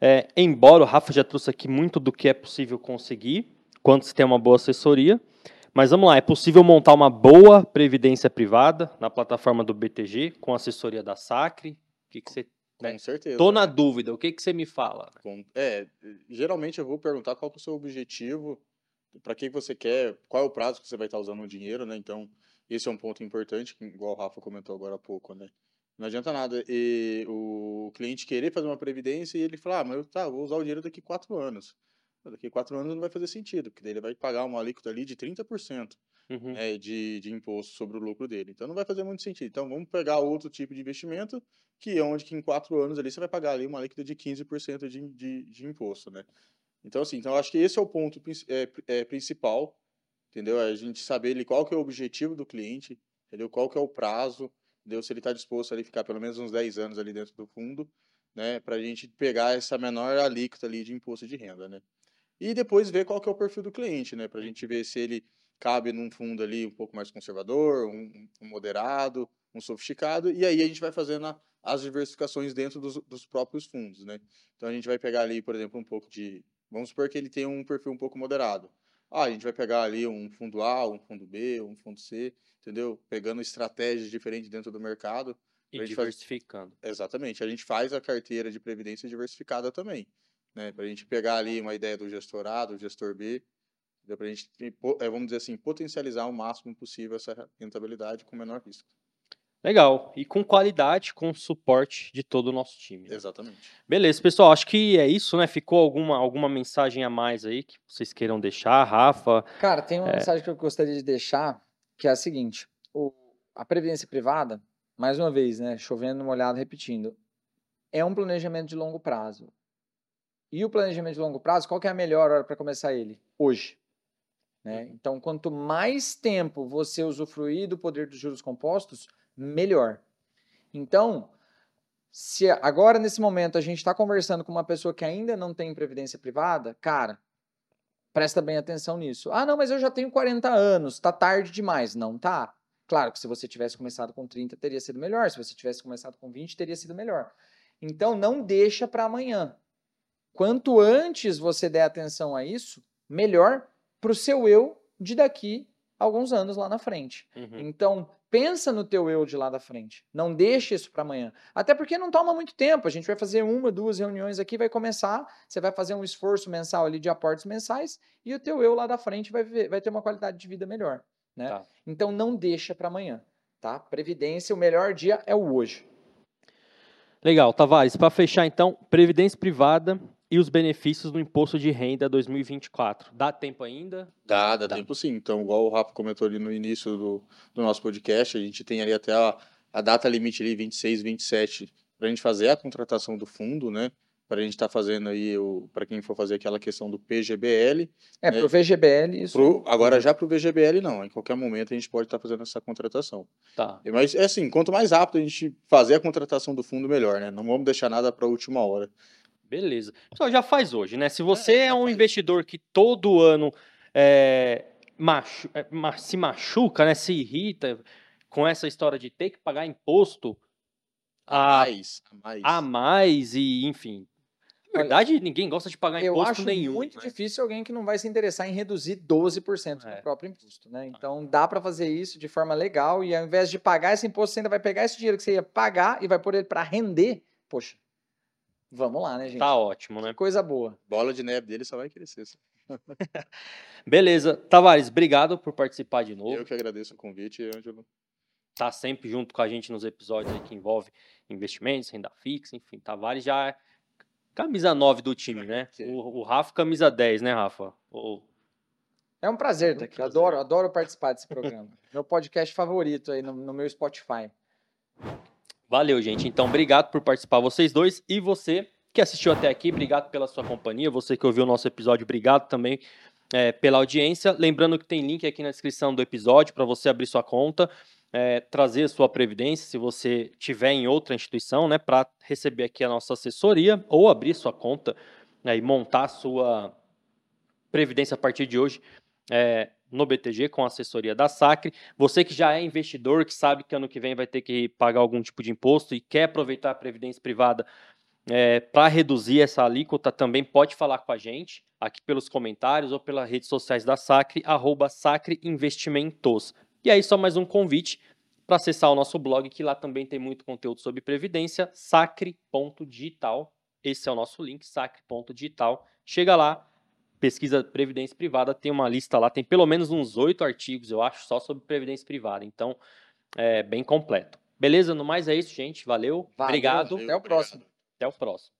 É, embora o Rafa já trouxe aqui muito do que é possível conseguir, quando se tem uma boa assessoria. Mas vamos lá, é possível montar uma boa previdência privada na plataforma do BTG, com assessoria da Sacre? O que, que você.
Com
né?
certeza.
Tô na dúvida, o que, que você me fala?
Com- É, geralmente eu vou perguntar qual é o seu objetivo, para que você quer, qual é o prazo que você vai estar usando o dinheiro, né? Então, esse é um ponto importante, que igual o Rafa comentou agora há pouco, né? Não adianta nada e o cliente querer fazer uma previdência e ele falar, ah, mas eu tá, vou usar o dinheiro daqui quatro anos. Daqui quatro anos não vai fazer sentido, porque daí ele vai pagar uma alíquota ali de 30%
Uhum.
né, de, de imposto sobre o lucro dele. Então não vai fazer muito sentido. Então vamos pegar outro tipo de investimento, que é onde que em quatro anos ali você vai pagar ali uma alíquota de 15% de, de, de imposto, né? Então assim, então acho que esse é o ponto é, é, principal, entendeu? É a gente saber qual que é o objetivo do cliente, entendeu? Qual que é o prazo, entendeu? Se ele está disposto ali ficar pelo menos uns 10 anos ali dentro do fundo, né? Para a gente pegar essa menor alíquota ali de imposto de renda, né? E depois ver qual que é o perfil do cliente, né? Para a gente ver se ele cabe num fundo ali um pouco mais conservador, um, um moderado, um sofisticado, e aí a gente vai fazendo a- as diversificações dentro dos, dos próprios fundos, né? Então a gente vai pegar ali, por exemplo, um pouco de. Vamos supor que ele tem um perfil um pouco moderado. Ah, a gente vai pegar ali um fundo A, um fundo B, um fundo C, entendeu? Pegando estratégias diferentes dentro do mercado.
E
gente faz-
diversificando.
Exatamente. A gente faz a carteira de previdência diversificada também, né? Para a gente pegar ali uma ideia do gestor A, do gestor B, Deu para a gente, é, vamos dizer assim, potencializar o máximo possível essa rentabilidade com menor risco.
Legal. E com qualidade, com suporte de todo o nosso time.
Exatamente.
Beleza, pessoal. Acho que é isso, né? Ficou alguma, alguma mensagem a mais aí que vocês queiram deixar, Rafa?
Cara, tem uma é... mensagem que eu gostaria de deixar, que é a seguinte: o, a previdência privada, mais uma vez, né? Chovendo molhado, repetindo, é um planejamento de longo prazo. E o planejamento de longo prazo, qual que é a melhor hora para começar ele? Hoje. Né? Uhum. Então, quanto mais tempo você usufruir do poder dos juros compostos, melhor. Então, se agora nesse momento a gente está conversando com uma pessoa que ainda não tem previdência privada, cara, presta bem atenção nisso. Ah, não, mas eu já tenho 40 anos, tá tarde demais. Não tá. Claro que se você tivesse começado com 30 teria sido melhor, se você tivesse começado com 20 teria sido melhor. Então não deixa para amanhã. Quanto antes você der atenção a isso, melhor para o seu eu de daqui alguns anos lá na frente. Uhum. Então, pensa no teu eu de lá da frente. Não deixe isso para amanhã. Até porque não toma muito tempo. A gente vai fazer uma, duas reuniões aqui, vai começar, você vai fazer um esforço mensal ali de aportes mensais e o teu eu lá da frente vai, vai ter uma qualidade de vida melhor. Né? Tá. Então não deixa para amanhã. Tá? Previdência, o melhor dia é o hoje.
Legal, Tavares. Para fechar então, previdência privada e os benefícios do imposto de renda 2024. Dá tempo ainda?
Dá, dá, dá. tempo sim. Então, igual o Rafa comentou ali no início do, do nosso podcast, a gente tem ali até a, a data limite ali, 26, 27, para a gente fazer a contratação do fundo, né? Para a gente estar tá fazendo aí, para quem for fazer aquela questão do PGBL.
É, né? para o VGBL isso.
Pro, agora já para o VGBL não, em qualquer momento a gente pode estar tá fazendo essa contratação.
Tá.
Mas é assim, quanto mais rápido a gente fazer a contratação do fundo, melhor, né? Não vamos deixar nada para a última hora.
Beleza. Pessoal, já faz hoje, né? Se você é, é um investidor que todo ano é, machu é, se machuca, né? Se irrita com essa história de ter que pagar imposto
a, a mais,
a mais, a mais e, enfim, na verdade, ninguém gosta de pagar
eu
imposto
acho
nenhum.
muito
né?
difícil alguém que não vai se interessar em reduzir 12% é. do próprio imposto, né? Então dá para fazer isso de forma legal e ao invés de pagar esse imposto, você ainda vai pegar esse dinheiro que você ia pagar e vai pôr ele para render. Poxa, Vamos lá, né, gente?
Tá ótimo, né?
Que coisa boa.
Bola de neve dele só vai crescer. <laughs>
Beleza. Tavares, obrigado por participar de novo.
Eu que agradeço o convite, Ângelo.
Tá sempre junto com a gente nos episódios que envolve investimentos, renda fixa, enfim. Tavares já é camisa 9 do time, né? O, o Rafa, camisa 10, né, Rafa? O...
É um prazer estar aqui. Adoro, adoro participar desse programa. meu podcast favorito aí no, no meu Spotify.
Valeu, gente. Então, obrigado por participar, vocês dois. E você que assistiu até aqui, obrigado pela sua companhia. Você que ouviu o nosso episódio, obrigado também é, pela audiência. Lembrando que tem link aqui na descrição do episódio para você abrir sua conta, é, trazer a sua previdência, se você tiver em outra instituição, né, para receber aqui a nossa assessoria ou abrir sua conta né, e montar a sua previdência a partir de hoje. É, no BTG com a assessoria da Sacre. Você que já é investidor, que sabe que ano que vem vai ter que pagar algum tipo de imposto e quer aproveitar a previdência privada é, para reduzir essa alíquota, também pode falar com a gente aqui pelos comentários ou pelas redes sociais da Sacre, arroba Sacre Investimentos. E aí, só mais um convite para acessar o nosso blog, que lá também tem muito conteúdo sobre previdência, sacre.digital. Esse é o nosso link, sacre.digital. Chega lá, pesquisa Previdência Privada, tem uma lista lá, tem pelo menos uns oito artigos, eu acho, só sobre Previdência Privada. Então, é bem completo. Beleza? No mais é isso, gente. Valeu. Valeu
obrigado.
Até o próximo. Até o próximo.